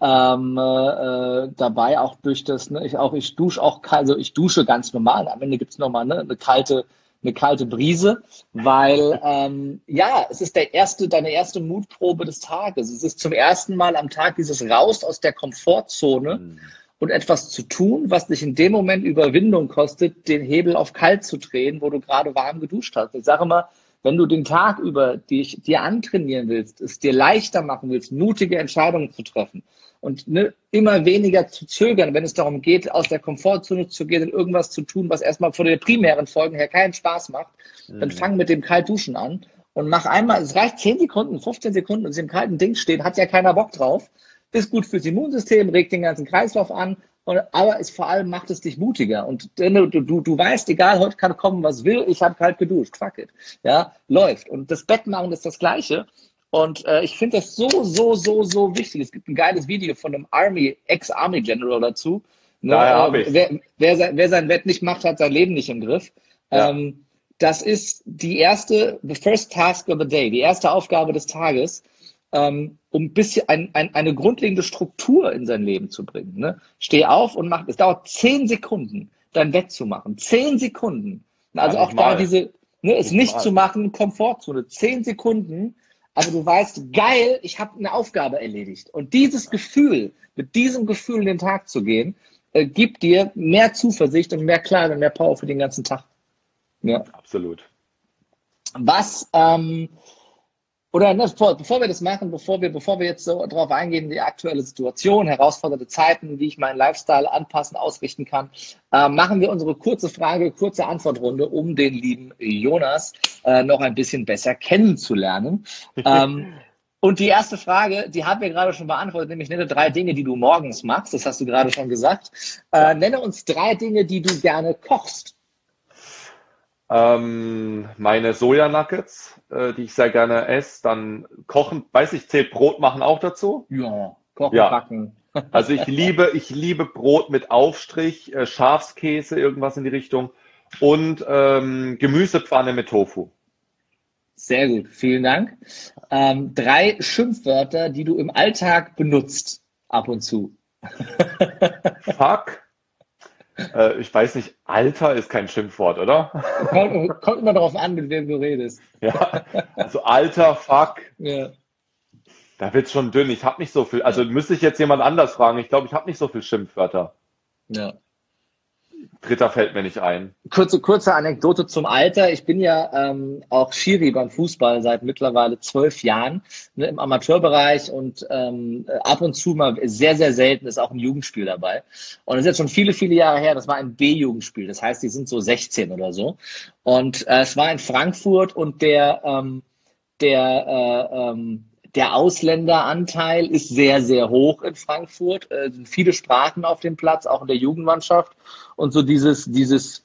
ähm, äh, dabei, auch durch das, ne, ich auch, ich dusche auch, also ich dusche ganz normal. Am Ende gibt's nochmal ne, eine kalte, eine kalte Brise, weil ähm, ja, es ist der erste, deine erste Mutprobe des Tages. Es ist zum ersten Mal am Tag dieses Raus aus der Komfortzone mhm. und etwas zu tun, was dich in dem Moment Überwindung kostet, den Hebel auf kalt zu drehen, wo du gerade warm geduscht hast. Ich sage immer, wenn du den Tag über dich, dir antrainieren willst, es dir leichter machen willst, mutige Entscheidungen zu treffen, und ne, immer weniger zu zögern, wenn es darum geht, aus der Komfortzone zu gehen und irgendwas zu tun, was erstmal vor den primären Folgen her keinen Spaß macht, mhm. dann fang mit dem Kaltduschen an und mach einmal, es reicht 10 Sekunden, 15 Sekunden und sie im kalten Ding stehen, hat ja keiner Bock drauf, ist gut fürs Immunsystem, regt den ganzen Kreislauf an, und, aber es vor allem macht es dich mutiger. Und du, du, du weißt, egal, heute kann kommen, was will, ich habe kalt geduscht, fuck it. Ja, läuft. Und das Bettmachen ist das Gleiche. Und äh, ich finde das so, so, so, so wichtig. Es gibt ein geiles Video von einem Army, Ex-Army General dazu. Ne? Ja, äh, wer, wer, sein, wer sein Wett nicht macht, hat sein Leben nicht im Griff. Ja. Ähm, das ist die erste, the first task of the day, die erste Aufgabe des Tages, ähm, um ein bisschen ein, ein, eine grundlegende Struktur in sein Leben zu bringen. Ne? Steh auf und mach, es dauert zehn Sekunden, dein Wett zu machen. Zehn Sekunden. Also ja, auch mal. da diese, ne, es nicht, nicht zu machen, Komfortzone. Zehn Sekunden aber du weißt, geil, ich habe eine Aufgabe erledigt. Und dieses Gefühl, mit diesem Gefühl in den Tag zu gehen, äh, gibt dir mehr Zuversicht und mehr Klarheit und mehr Power für den ganzen Tag. Ja. Absolut. Was, ähm, oder ne, bevor, bevor wir das machen, bevor wir, bevor wir jetzt so darauf eingehen, die aktuelle Situation, herausfordernde Zeiten, wie ich meinen Lifestyle anpassen, ausrichten kann, äh, machen wir unsere kurze Frage, kurze Antwortrunde, um den lieben Jonas äh, noch ein bisschen besser kennenzulernen. ähm, und die erste Frage, die haben wir gerade schon beantwortet, nämlich nenne drei Dinge, die du morgens machst. Das hast du gerade schon gesagt. Äh, nenne uns drei Dinge, die du gerne kochst. Ähm, meine Sojanuggets, äh, die ich sehr gerne esse. Dann kochen, weiß ich, zählt Brot machen auch dazu? Ja, kochen, ja. backen. Also ich liebe, ich liebe Brot mit Aufstrich, äh, Schafskäse, irgendwas in die Richtung und ähm, Gemüsepfanne mit Tofu. Sehr gut, vielen Dank. Ähm, drei Schimpfwörter, die du im Alltag benutzt, ab und zu. Fuck, äh, ich weiß nicht, Alter ist kein Schimpfwort, oder? Kommt, kommt immer darauf an, mit wem du redest. Ja, also Alter, fuck. Ja. Da wird schon dünn. Ich habe nicht so viel. Also müsste ich jetzt jemand anders fragen. Ich glaube, ich habe nicht so viel Schimpfwörter. Ja. Dritter fällt mir nicht ein. Kurze, kurze Anekdote zum Alter. Ich bin ja ähm, auch Schiri beim Fußball seit mittlerweile zwölf Jahren ne, im Amateurbereich und ähm, ab und zu mal sehr, sehr selten ist auch ein Jugendspiel dabei. Und das ist jetzt schon viele, viele Jahre her. Das war ein B-Jugendspiel. Das heißt, die sind so 16 oder so. Und äh, es war in Frankfurt und der, ähm, der äh, ähm, der Ausländeranteil ist sehr, sehr hoch in Frankfurt. Es sind viele Sprachen auf dem Platz, auch in der Jugendmannschaft. Und so dieses, dieses,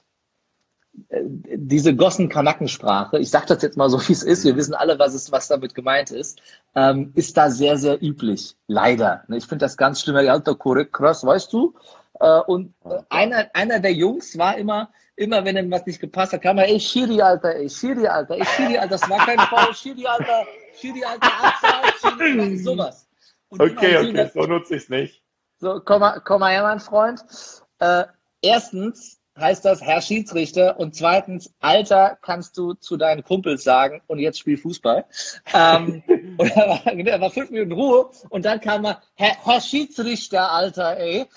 äh, diese Gossen-Kanackensprache, ich sage das jetzt mal so, wie es ist, wir wissen alle, was, es, was damit gemeint ist, ähm, ist da sehr, sehr üblich. Leider. Ich finde das ganz schlimm. Alter, korrekt, krass, weißt du? Äh, und äh, einer, einer der Jungs war immer, immer wenn ihm was nicht gepasst hat, kam er, ey, Schiri, Alter, ey, Schiri, Alter, ey, Schiri, Alter, das war kein Foul, Schiri, Alter, Schiri, Alter, Abseits, Schiri, sowas. Und okay, okay, so nutze ich es nicht. So, komm mal, komm mal her, mein Freund. Äh, erstens heißt das Herr Schiedsrichter und zweitens, Alter, kannst du zu deinen Kumpels sagen und jetzt spiel Fußball. Ähm, und er war, er war fünf Minuten Ruhe und dann kam er, Herr, Herr Schiedsrichter, Alter, ey.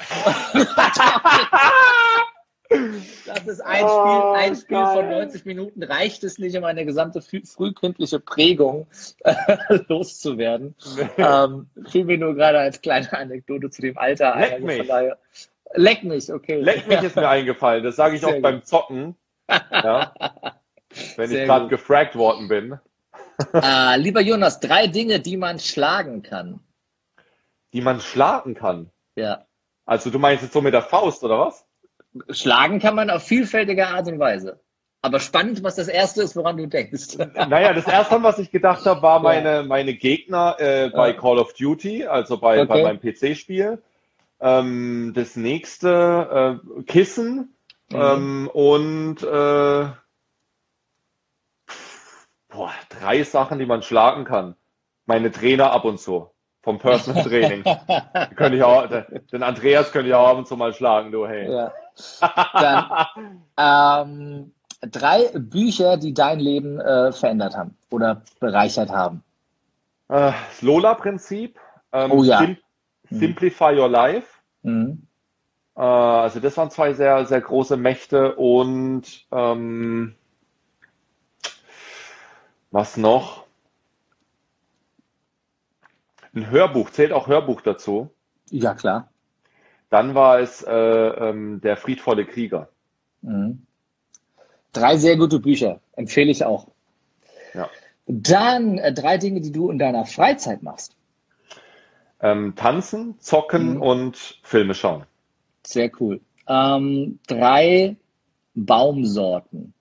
Das ist ein Spiel, oh, ein Spiel von 90 Minuten. Reicht es nicht, um eine gesamte frühkindliche Prägung äh, loszuwerden? ähm, fiel mir nur gerade als kleine Anekdote zu dem Alter Leck ein. Mich. Daher, leck mich, okay. Leck mich ist mir eingefallen. Das sage ich Sehr auch gut. beim Zocken. Ja? Wenn Sehr ich gerade gefragt worden bin. äh, lieber Jonas, drei Dinge, die man schlagen kann. Die man schlagen kann? Ja. Also du meinst jetzt so mit der Faust, oder was? Schlagen kann man auf vielfältige Art und Weise. Aber spannend, was das Erste ist, woran du denkst. Naja, das Erste, was ich gedacht habe, war meine, meine Gegner äh, bei. Call of Duty, also bei, okay. bei meinem PC-Spiel. Ähm, das nächste, äh, Kissen mhm. ähm, und äh, boah, drei Sachen, die man schlagen kann. Meine Trainer ab und zu vom Personal Training. könnte ich auch, den Andreas könnte ich auch ab und zu mal schlagen, du, hey. Ja. Dann, ähm, drei Bücher, die dein Leben äh, verändert haben oder bereichert haben. Äh, das Lola-Prinzip. Ähm, oh ja. Sim mhm. Simplify Your Life. Mhm. Äh, also das waren zwei sehr, sehr große Mächte und ähm, was noch? Ein Hörbuch, zählt auch Hörbuch dazu? Ja, klar. Dann war es äh, ähm, Der friedvolle Krieger. Mhm. Drei sehr gute Bücher, empfehle ich auch. Ja. Dann äh, drei Dinge, die du in deiner Freizeit machst. Ähm, tanzen, zocken mhm. und Filme schauen. Sehr cool. Ähm, drei Baumsorten.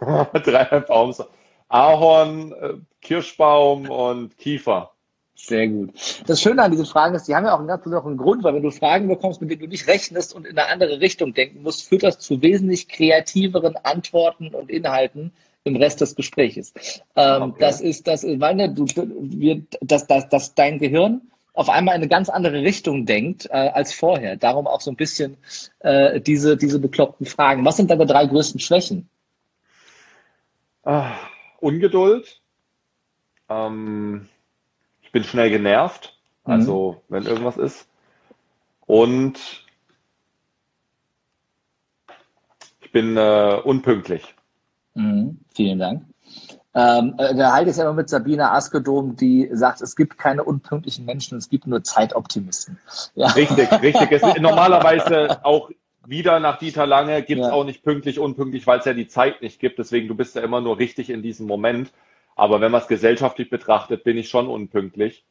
drei Baumsorten. Ahorn, äh, Kirschbaum und Kiefer. Sehr gut. Das Schöne an diesen Fragen ist, die haben ja auch einen ganz besonderen Grund, weil wenn du Fragen bekommst, mit denen du nicht rechnest und in eine andere Richtung denken musst, führt das zu wesentlich kreativeren Antworten und Inhalten im Rest des Gesprächs. Ähm, okay. Das ist, das, weil ne, du, wir, dass, dass, dass dein Gehirn auf einmal in eine ganz andere Richtung denkt äh, als vorher. Darum auch so ein bisschen äh, diese, diese bekloppten Fragen. Was sind deine drei größten Schwächen? Ah, Ungeduld. Ähm, ich bin schnell genervt, mhm. also mhm. wenn irgendwas ist. Und ich bin äh, unpünktlich. Mhm. Vielen Dank. Ähm, äh, da halte ich es immer mit Sabine Askedom, die sagt, es gibt keine unpünktlichen Menschen, es gibt nur Zeitoptimisten. Ja. Richtig, richtig. Es ist normalerweise auch wieder nach Dieter Lange gibt es ja. auch nicht pünktlich, unpünktlich, weil es ja die Zeit nicht gibt. Deswegen, du bist ja immer nur richtig in diesem Moment. Aber wenn man es gesellschaftlich betrachtet, bin ich schon unpünktlich.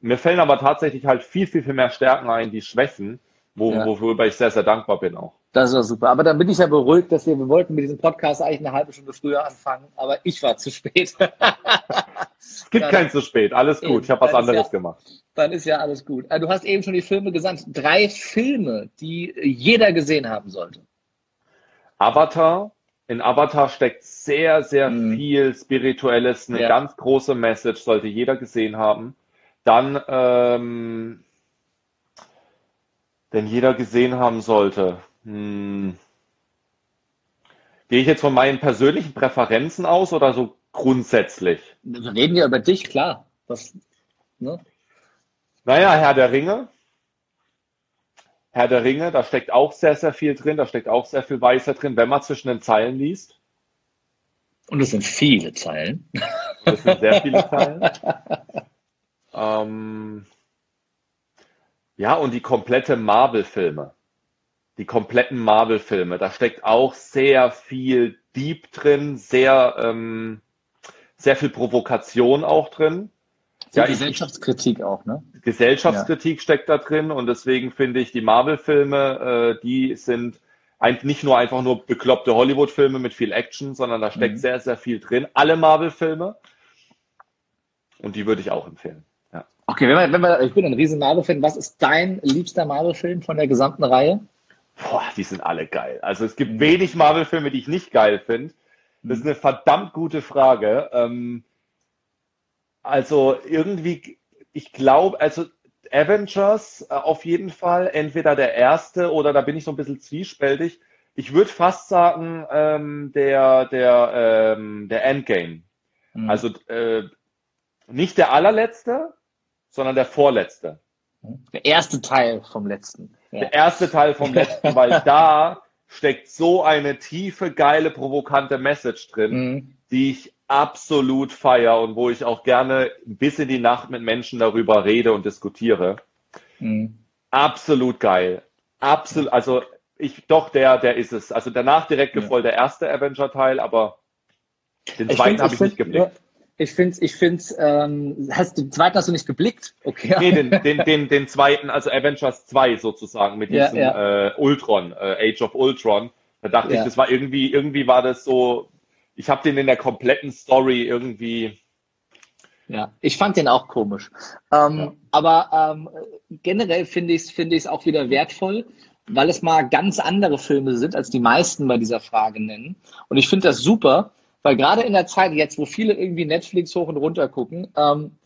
Mir fällen aber tatsächlich halt viel, viel, viel mehr Stärken ein, die Schwächen, wo, ja. worüber ich sehr, sehr dankbar bin auch. Das ist doch super. Aber dann bin ich ja beruhigt, dass wir, wir wollten mit diesem Podcast eigentlich eine halbe Stunde früher anfangen, aber ich war zu spät. es gibt kein zu spät. Alles gut. Eben. Ich habe was anderes ja, gemacht. Dann ist ja alles gut. Äh, du hast eben schon die Filme gesandt. Drei Filme, die jeder gesehen haben sollte. Avatar. In Avatar steckt sehr, sehr mhm. viel Spirituelles, eine ja. ganz große Message, sollte jeder gesehen haben. Dann, ähm, den jeder gesehen haben sollte. Hm. Gehe ich jetzt von meinen persönlichen Präferenzen aus oder so grundsätzlich? Wir reden ja über dich, klar. Das, ne? Naja, Herr der Ringe. Herr der Ringe, da steckt auch sehr, sehr viel drin, da steckt auch sehr viel Weisheit drin, wenn man zwischen den Zeilen liest. Und es sind viele Zeilen. Das sind sehr viele Zeilen. ähm, ja, und die komplette Marvel-Filme die kompletten Marvel-Filme. Da steckt auch sehr viel Deep drin, sehr, ähm, sehr viel Provokation auch drin. Ja, Gesellschaftskritik ich, auch, ne? Gesellschaftskritik ja. steckt da drin und deswegen finde ich die Marvel-Filme, äh, die sind ein, nicht nur einfach nur bekloppte Hollywood-Filme mit viel Action, sondern da steckt mhm. sehr, sehr viel drin. Alle Marvel-Filme. Und die würde ich auch empfehlen. Ja. Okay, wenn wir, wenn wir, ich bin ein riesen Marvel-Fan. Was ist dein liebster Marvel-Film von der gesamten Reihe? Boah, die sind alle geil. Also es gibt wenig Marvel-Filme, die ich nicht geil finde. Das ist eine verdammt gute Frage. Ähm, also irgendwie, ich glaube, also Avengers äh, auf jeden Fall, entweder der erste oder da bin ich so ein bisschen zwiespältig. Ich würde fast sagen, ähm, der, der, ähm, der Endgame. Mhm. Also äh, nicht der allerletzte, sondern der vorletzte. Der erste Teil vom letzten. Ja. Der erste Teil vom letzten, weil da steckt so eine tiefe, geile, provokante Message drin, mhm. die ich absolut feier und wo ich auch gerne bis in die Nacht mit Menschen darüber rede und diskutiere. Mhm. Absolut geil. Absolut, also ich, doch, der, der ist es. Also danach direkt gefolgt der erste Avenger-Teil, aber den zweiten habe ich nicht geblickt. Ich finde ich find's, ähm, hast den zweiten hast du nicht geblickt? Okay. Nee, den, den, den, den zweiten, also Avengers 2 sozusagen, mit diesem ja, ja. Äh, Ultron, äh, Age of Ultron. Da dachte ja. ich, das war irgendwie, irgendwie war das so, ich habe den in der kompletten Story irgendwie. Ja, ich fand den auch komisch. Ähm. Aber ähm, generell finde ich es find ich's auch wieder wertvoll, weil es mal ganz andere Filme sind, als die meisten bei dieser Frage nennen. Und ich finde das super, weil gerade in der Zeit jetzt, wo viele irgendwie Netflix hoch und runter gucken, ähm,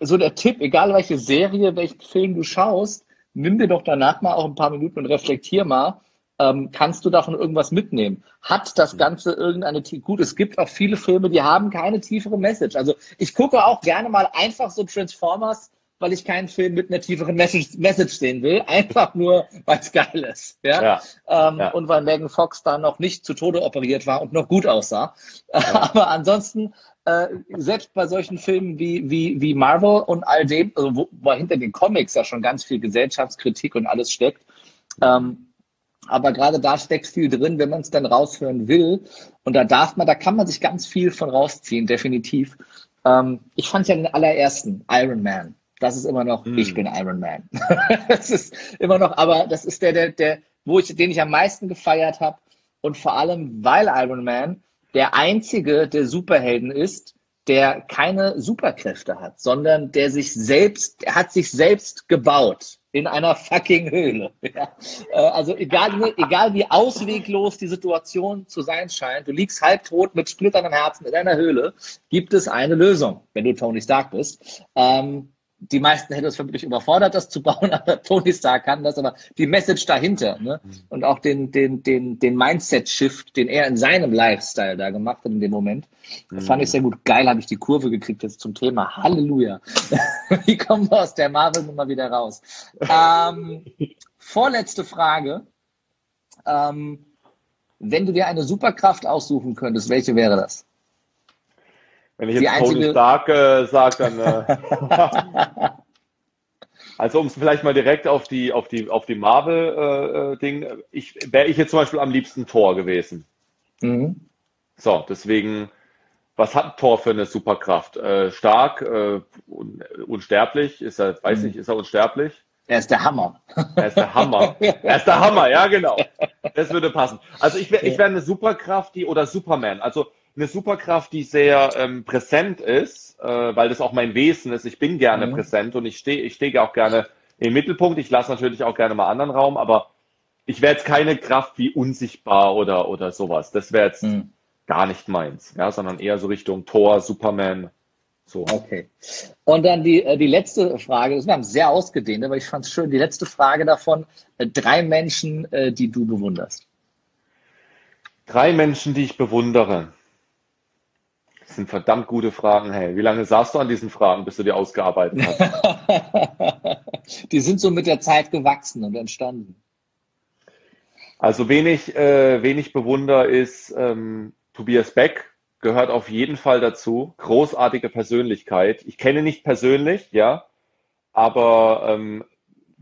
so der Tipp, egal welche Serie, welchen Film du schaust, nimm dir doch danach mal auch ein paar Minuten und reflektier mal, ähm, kannst du davon irgendwas mitnehmen? Hat das Ganze irgendeine, gut, es gibt auch viele Filme, die haben keine tiefere Message. Also ich gucke auch gerne mal einfach so Transformers weil ich keinen Film mit einer tieferen Message, Message sehen will, einfach nur, weil es geil ist. Ja? ja, ähm, ja. Und weil Megan Fox da noch nicht zu Tode operiert war und noch gut aussah. Ja. Aber ansonsten, äh, selbst bei solchen Filmen wie, wie, wie Marvel und all dem, also wo, wo hinter den Comics ja schon ganz viel Gesellschaftskritik und alles steckt, ähm, aber gerade da steckt viel drin, wenn man es dann raushören will. Und da darf man, da kann man sich ganz viel von rausziehen, definitiv. Ähm, ich fand ja den allerersten Iron Man das ist immer noch, hm. ich bin Iron Man. das ist immer noch, aber das ist der, der, der, wo ich, den ich am meisten gefeiert habe. Und vor allem, weil Iron Man der einzige der Superhelden ist, der keine Superkräfte hat, sondern der sich selbst, der hat sich selbst gebaut in einer fucking Höhle. Ja. Äh, also egal, egal wie ausweglos die Situation zu sein scheint, du liegst halbtot mit splitternden Herzen in einer Höhle, gibt es eine Lösung, wenn du Tony Stark bist. Ähm, die meisten hätten es vermutlich überfordert, das zu bauen, aber Tony Stark kann das, aber die Message dahinter ne? Mhm. und auch den, den, den, den Mindset-Shift, den er in seinem Lifestyle da gemacht hat in dem Moment, das fand ich sehr gut. Geil habe ich die Kurve gekriegt jetzt zum Thema. Halleluja. Wie kommen wir aus der Marvel-Nummer wieder raus? Ähm, vorletzte Frage. Ähm, wenn du dir eine Superkraft aussuchen könntest, welche wäre das? Wenn ich jetzt Tony Stark äh, sage, dann. Äh, also um es vielleicht mal direkt auf die auf die auf die Marvel-Ding, äh, ich wäre ich jetzt zum Beispiel am liebsten Thor gewesen. Mhm. So, deswegen, was hat Thor für eine Superkraft? Äh, stark, äh, un, unsterblich, ist er, weiß mhm. nicht, ist er unsterblich? Er ist der Hammer. Er ist der Hammer. er ist der Hammer, ja, genau. Das würde passen. Also ich wäre ich wär eine Superkraft, die, oder Superman, also eine Superkraft, die sehr ähm, präsent ist, äh, weil das auch mein Wesen ist. Ich bin gerne mhm. präsent und ich stehe ich stehe auch gerne im Mittelpunkt. Ich lasse natürlich auch gerne mal anderen Raum, aber ich wäre jetzt keine Kraft wie unsichtbar oder, oder sowas. Das wäre jetzt mhm. gar nicht meins, ja, sondern eher so Richtung Thor, Superman, so. Okay. Und dann die, äh, die letzte Frage, das haben sehr ausgedehnt, aber ich fand es schön, die letzte Frage davon, äh, drei Menschen, äh, die du bewunderst. Drei Menschen, die ich bewundere. Das sind verdammt gute Fragen, hey. Wie lange saßt du an diesen Fragen, bis du die ausgearbeitet hast? die sind so mit der Zeit gewachsen und entstanden. Also wenig, äh, wenig bewunder ist ähm, Tobias Beck, gehört auf jeden Fall dazu. Großartige Persönlichkeit. Ich kenne nicht persönlich, ja, aber ähm,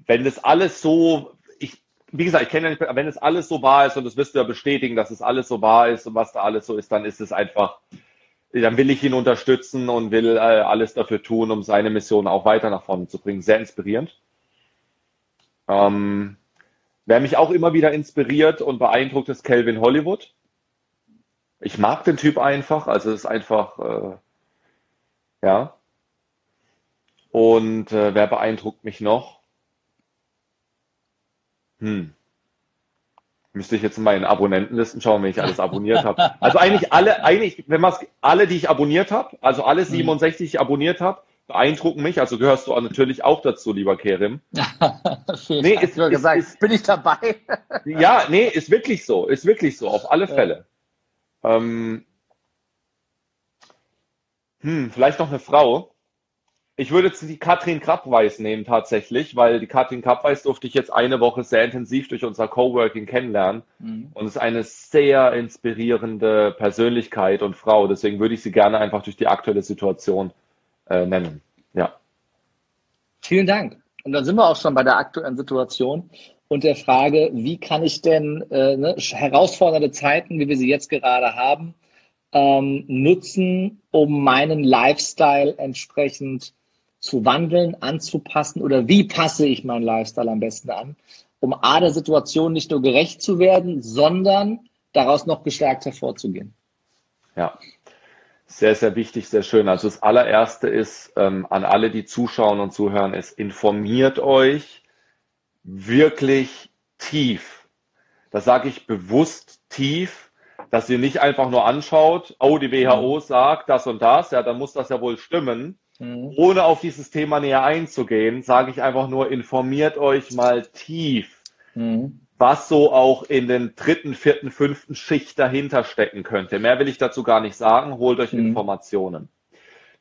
wenn das alles so, ich, wie gesagt, ich kenne ja nicht, wenn es alles so wahr ist und das wirst du ja bestätigen, dass es alles so wahr ist und was da alles so ist, dann ist es einfach, dann will ich ihn unterstützen und will äh, alles dafür tun, um seine Mission auch weiter nach vorne zu bringen. Sehr inspirierend. Ähm, wer mich auch immer wieder inspiriert und beeindruckt, ist Calvin Hollywood ich mag den Typ einfach, also es ist einfach, äh, ja. Und äh, wer beeindruckt mich noch? Hm. Müsste ich jetzt in meinen Abonnentenlisten schauen, wenn ich alles abonniert habe. Also eigentlich alle, eigentlich, wenn man alle, die ich abonniert habe, also alle 67, hm. die ich abonniert habe, beeindrucken mich. Also gehörst du natürlich auch dazu, lieber Kerim. nee, ist, ist, gesagt, ist, bin ich dabei? ja, nee, ist wirklich so, ist wirklich so, auf alle Fälle. Ähm, hm, vielleicht noch eine Frau. Ich würde jetzt die Katrin Krabweis nehmen tatsächlich, weil die Katrin Krabweis durfte ich jetzt eine Woche sehr intensiv durch unser Coworking kennenlernen mhm. und ist eine sehr inspirierende Persönlichkeit und Frau. Deswegen würde ich sie gerne einfach durch die aktuelle Situation äh, nennen. Ja. Vielen Dank. Und dann sind wir auch schon bei der aktuellen Situation und der Frage, wie kann ich denn äh, ne, herausfordernde Zeiten, wie wir sie jetzt gerade haben, ähm, nutzen, um meinen Lifestyle entsprechend zu wandeln, anzupassen oder wie passe ich meinen Lifestyle am besten an, um A der Situation nicht nur gerecht zu werden, sondern daraus noch gestärkt hervorzugehen. Ja, sehr, sehr wichtig, sehr schön. Also das allererste ist ähm, an alle, die zuschauen und zuhören, ist informiert euch, wirklich tief. Das sage ich bewusst tief, dass ihr nicht einfach nur anschaut, oh, die WHO mhm. sagt das und das, ja, dann muss das ja wohl stimmen. Mhm. Ohne auf dieses Thema näher einzugehen, sage ich einfach nur, informiert euch mal tief, mhm. was so auch in den dritten, vierten, fünften Schicht dahinter stecken könnte. Mehr will ich dazu gar nicht sagen, holt euch mhm. Informationen.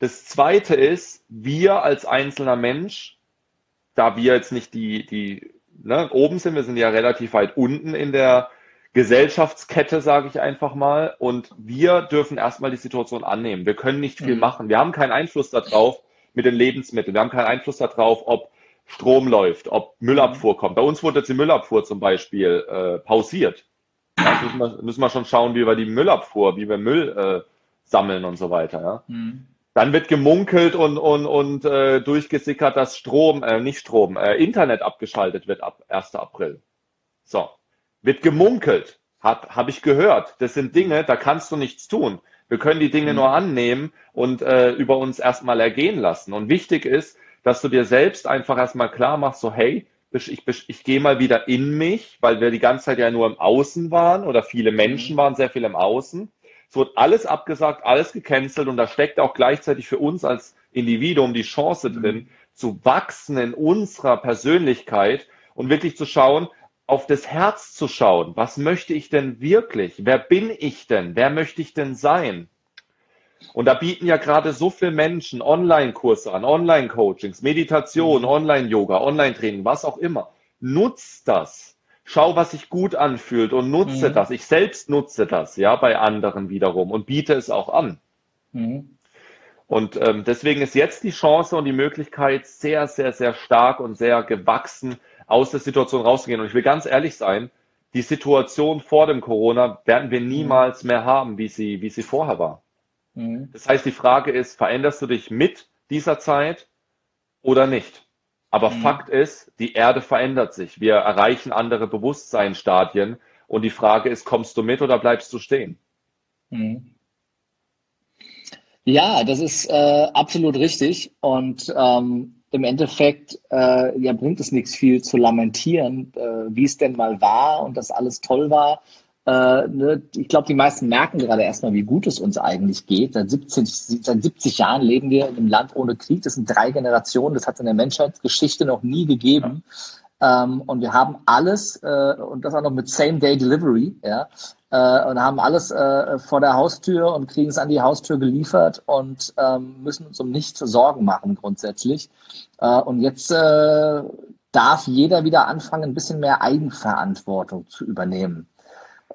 Das zweite ist, wir als einzelner Mensch da wir jetzt nicht die, die ne, oben sind, wir sind ja relativ weit unten in der Gesellschaftskette, sage ich einfach mal. Und wir dürfen erstmal die Situation annehmen. Wir können nicht viel mhm. machen. Wir haben keinen Einfluss darauf mit den Lebensmitteln. Wir haben keinen Einfluss darauf, ob Strom läuft, ob Müllabfuhr kommt. Bei uns wurde jetzt die Müllabfuhr zum Beispiel äh, pausiert. Da müssen wir, müssen wir schon schauen, wie wir die Müllabfuhr, wie wir Müll äh, sammeln und so weiter. Ja? Mhm. Dann wird gemunkelt und, und, und äh, durchgesickert, dass Strom, äh, nicht Strom, äh, Internet abgeschaltet wird ab 1. April. So, wird gemunkelt, habe hab ich gehört. Das sind Dinge, da kannst du nichts tun. Wir können die Dinge mhm. nur annehmen und äh, über uns erstmal ergehen lassen. Und wichtig ist, dass du dir selbst einfach erstmal klar machst, so hey, ich, ich, ich gehe mal wieder in mich, weil wir die ganze Zeit ja nur im Außen waren oder viele Menschen mhm. waren sehr viel im Außen. Es wird alles abgesagt, alles gecancelt und da steckt auch gleichzeitig für uns als Individuum die Chance mhm. drin, zu wachsen in unserer Persönlichkeit und wirklich zu schauen, auf das Herz zu schauen. Was möchte ich denn wirklich? Wer bin ich denn? Wer möchte ich denn sein? Und da bieten ja gerade so viele Menschen Online-Kurse an, Online-Coachings, Meditation, mhm. Online-Yoga, Online-Training, was auch immer. Nutzt das schau, was sich gut anfühlt und nutze mhm. das. Ich selbst nutze das, ja, bei anderen wiederum und biete es auch an. Mhm. Und ähm, deswegen ist jetzt die Chance und die Möglichkeit sehr, sehr, sehr stark und sehr gewachsen aus der Situation rauszugehen. Und ich will ganz ehrlich sein, die Situation vor dem Corona werden wir niemals mehr haben, wie sie, wie sie vorher war. Mhm. Das heißt, die Frage ist, veränderst du dich mit dieser Zeit oder nicht? Aber mhm. Fakt ist, die Erde verändert sich. Wir erreichen andere Bewusstseinsstadien. Und die Frage ist, kommst du mit oder bleibst du stehen? Mhm. Ja, das ist äh, absolut richtig. Und ähm, im Endeffekt äh, ja, bringt es nichts viel zu lamentieren, äh, wie es denn mal war und dass alles toll war. Äh, ne? Ich glaube, die meisten merken gerade erstmal, wie gut es uns eigentlich geht. Seit 70, seit 70 Jahren leben wir in einem Land ohne Krieg. Das sind drei Generationen. Das hat es in der Menschheitsgeschichte noch nie gegeben. Ähm, und wir haben alles, äh, und das auch noch mit Same-Day-Delivery, ja, äh, und haben alles äh, vor der Haustür und kriegen es an die Haustür geliefert und ähm, müssen uns um nichts Sorgen machen grundsätzlich. Äh, und jetzt äh, darf jeder wieder anfangen, ein bisschen mehr Eigenverantwortung zu übernehmen.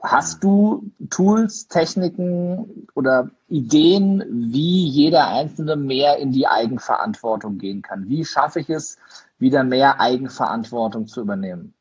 Hast du Tools, Techniken oder Ideen, wie jeder Einzelne mehr in die Eigenverantwortung gehen kann? Wie schaffe ich es, wieder mehr Eigenverantwortung zu übernehmen?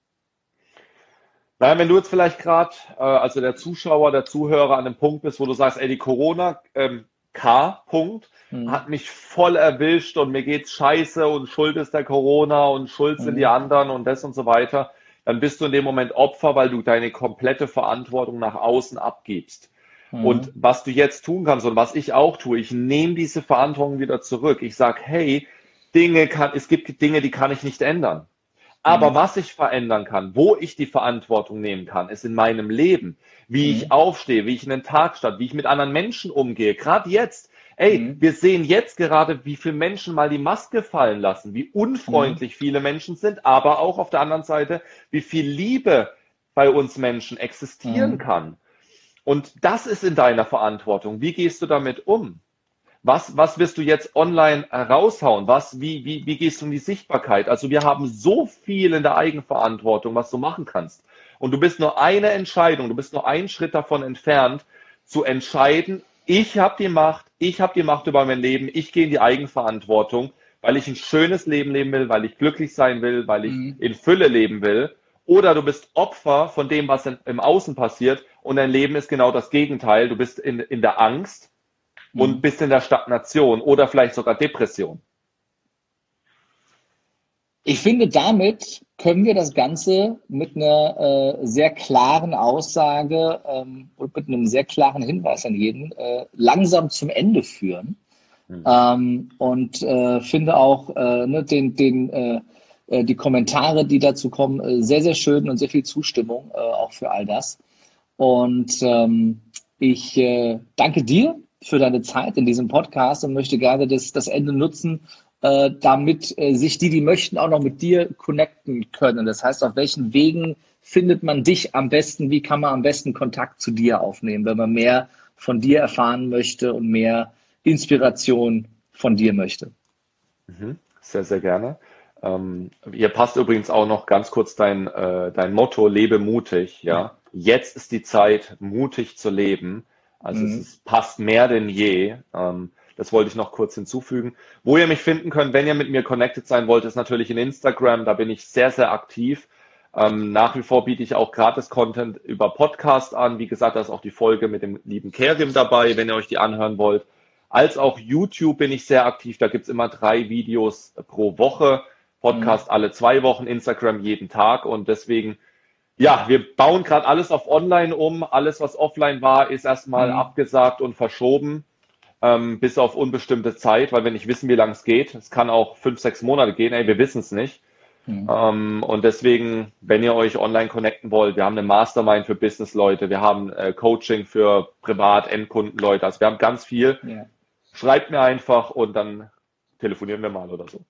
Naja, wenn du jetzt vielleicht gerade, äh, also der Zuschauer, der Zuhörer an dem Punkt bist, wo du sagst, ey, die Corona ähm, K-Punkt mhm. hat mich voll erwischt und mir geht's scheiße und Schuld ist der Corona und Schuld sind mhm. die anderen und das und so weiter, dann bist du in dem Moment Opfer, weil du deine komplette Verantwortung nach außen abgibst. Mhm. Und was du jetzt tun kannst und was ich auch tue, ich nehme diese Verantwortung wieder zurück. Ich sag, hey, Dinge kann, es gibt Dinge, die kann ich nicht ändern. Aber mhm. was ich verändern kann, wo ich die Verantwortung nehmen kann, ist in meinem Leben. Wie mhm. ich aufstehe, wie ich in den Tag starte, wie ich mit anderen Menschen umgehe. Gerade jetzt. Ey, mhm. wir sehen jetzt gerade, wie viele Menschen mal die Maske fallen lassen, wie unfreundlich mhm. viele Menschen sind, aber auch auf der anderen Seite, wie viel Liebe bei uns Menschen existieren mhm. kann. Und das ist in deiner Verantwortung. Wie gehst du damit um? Was, was wirst du jetzt online raushauen? Was, wie, wie, wie gehst du um die Sichtbarkeit? Also wir haben so viel in der Eigenverantwortung, was du machen kannst. Und du bist nur eine Entscheidung, du bist nur einen Schritt davon entfernt, zu entscheiden, ich habe die Macht, ich habe die Macht über mein Leben, ich gehe in die Eigenverantwortung, weil ich ein schönes Leben leben will, weil ich glücklich sein will, weil ich mhm. in Fülle leben will. Oder du bist Opfer von dem, was im Außen passiert und dein Leben ist genau das Gegenteil. Du bist in, in der Angst und bist in der Stagnation oder vielleicht sogar Depression. Ich finde, damit können wir das Ganze mit einer äh, sehr klaren Aussage ähm, und mit einem sehr klaren Hinweis an jeden äh, langsam zum Ende führen. Mhm. Ähm, und äh, finde auch äh, ne, den, den, äh, äh, die Kommentare, die dazu kommen, sehr, sehr schön und sehr viel Zustimmung auch für all das. Und ähm, ich danke dir für deine Zeit in diesem Podcast und möchte gerne das, das Ende nutzen, äh, damit äh, sich die, die möchten, auch noch mit dir connecten können. Das heißt, auf welchen Wegen findet man dich am besten? Wie kann man am besten Kontakt zu dir aufnehmen, wenn man mehr von dir erfahren möchte und mehr Inspiration von dir möchte? Mhm. Sehr, sehr gerne. Ähm, hier passt übrigens auch noch ganz kurz dein, äh, dein Motto, lebe mutig. Ja? Jetzt ist die Zeit, mutig zu leben. Also mhm. es ist, passt mehr denn je. Ähm, das wollte ich noch kurz hinzufügen. Wo ihr mich finden könnt, wenn ihr mit mir connected sein wollt, ist natürlich in Instagram. Da bin ich sehr, sehr aktiv. Ähm, nach wie vor biete ich auch Gratis-Content über Podcast an. Wie gesagt, da ist auch die Folge mit dem lieben Kerim dabei, wenn ihr euch die anhören wollt. Als auch YouTube bin ich sehr aktiv. Da gibt's immer drei Videos pro Woche. Podcast mhm. alle zwei Wochen, Instagram jeden Tag. Und deswegen ja, wir bauen gerade alles auf Online um. Alles, was offline war, ist erstmal mhm. abgesagt und verschoben, ähm, bis auf unbestimmte Zeit, weil wir nicht wissen, wie lange es geht. Es kann auch fünf, sechs Monate gehen, ey, wir wissen es nicht. Mhm. Ähm, und deswegen, wenn ihr euch online connecten wollt, wir haben eine Mastermind für Business-Leute, wir haben äh, Coaching für Privat-Endkunden-Leute, also wir haben ganz viel. Ja. Schreibt mir einfach und dann telefonieren wir mal oder so.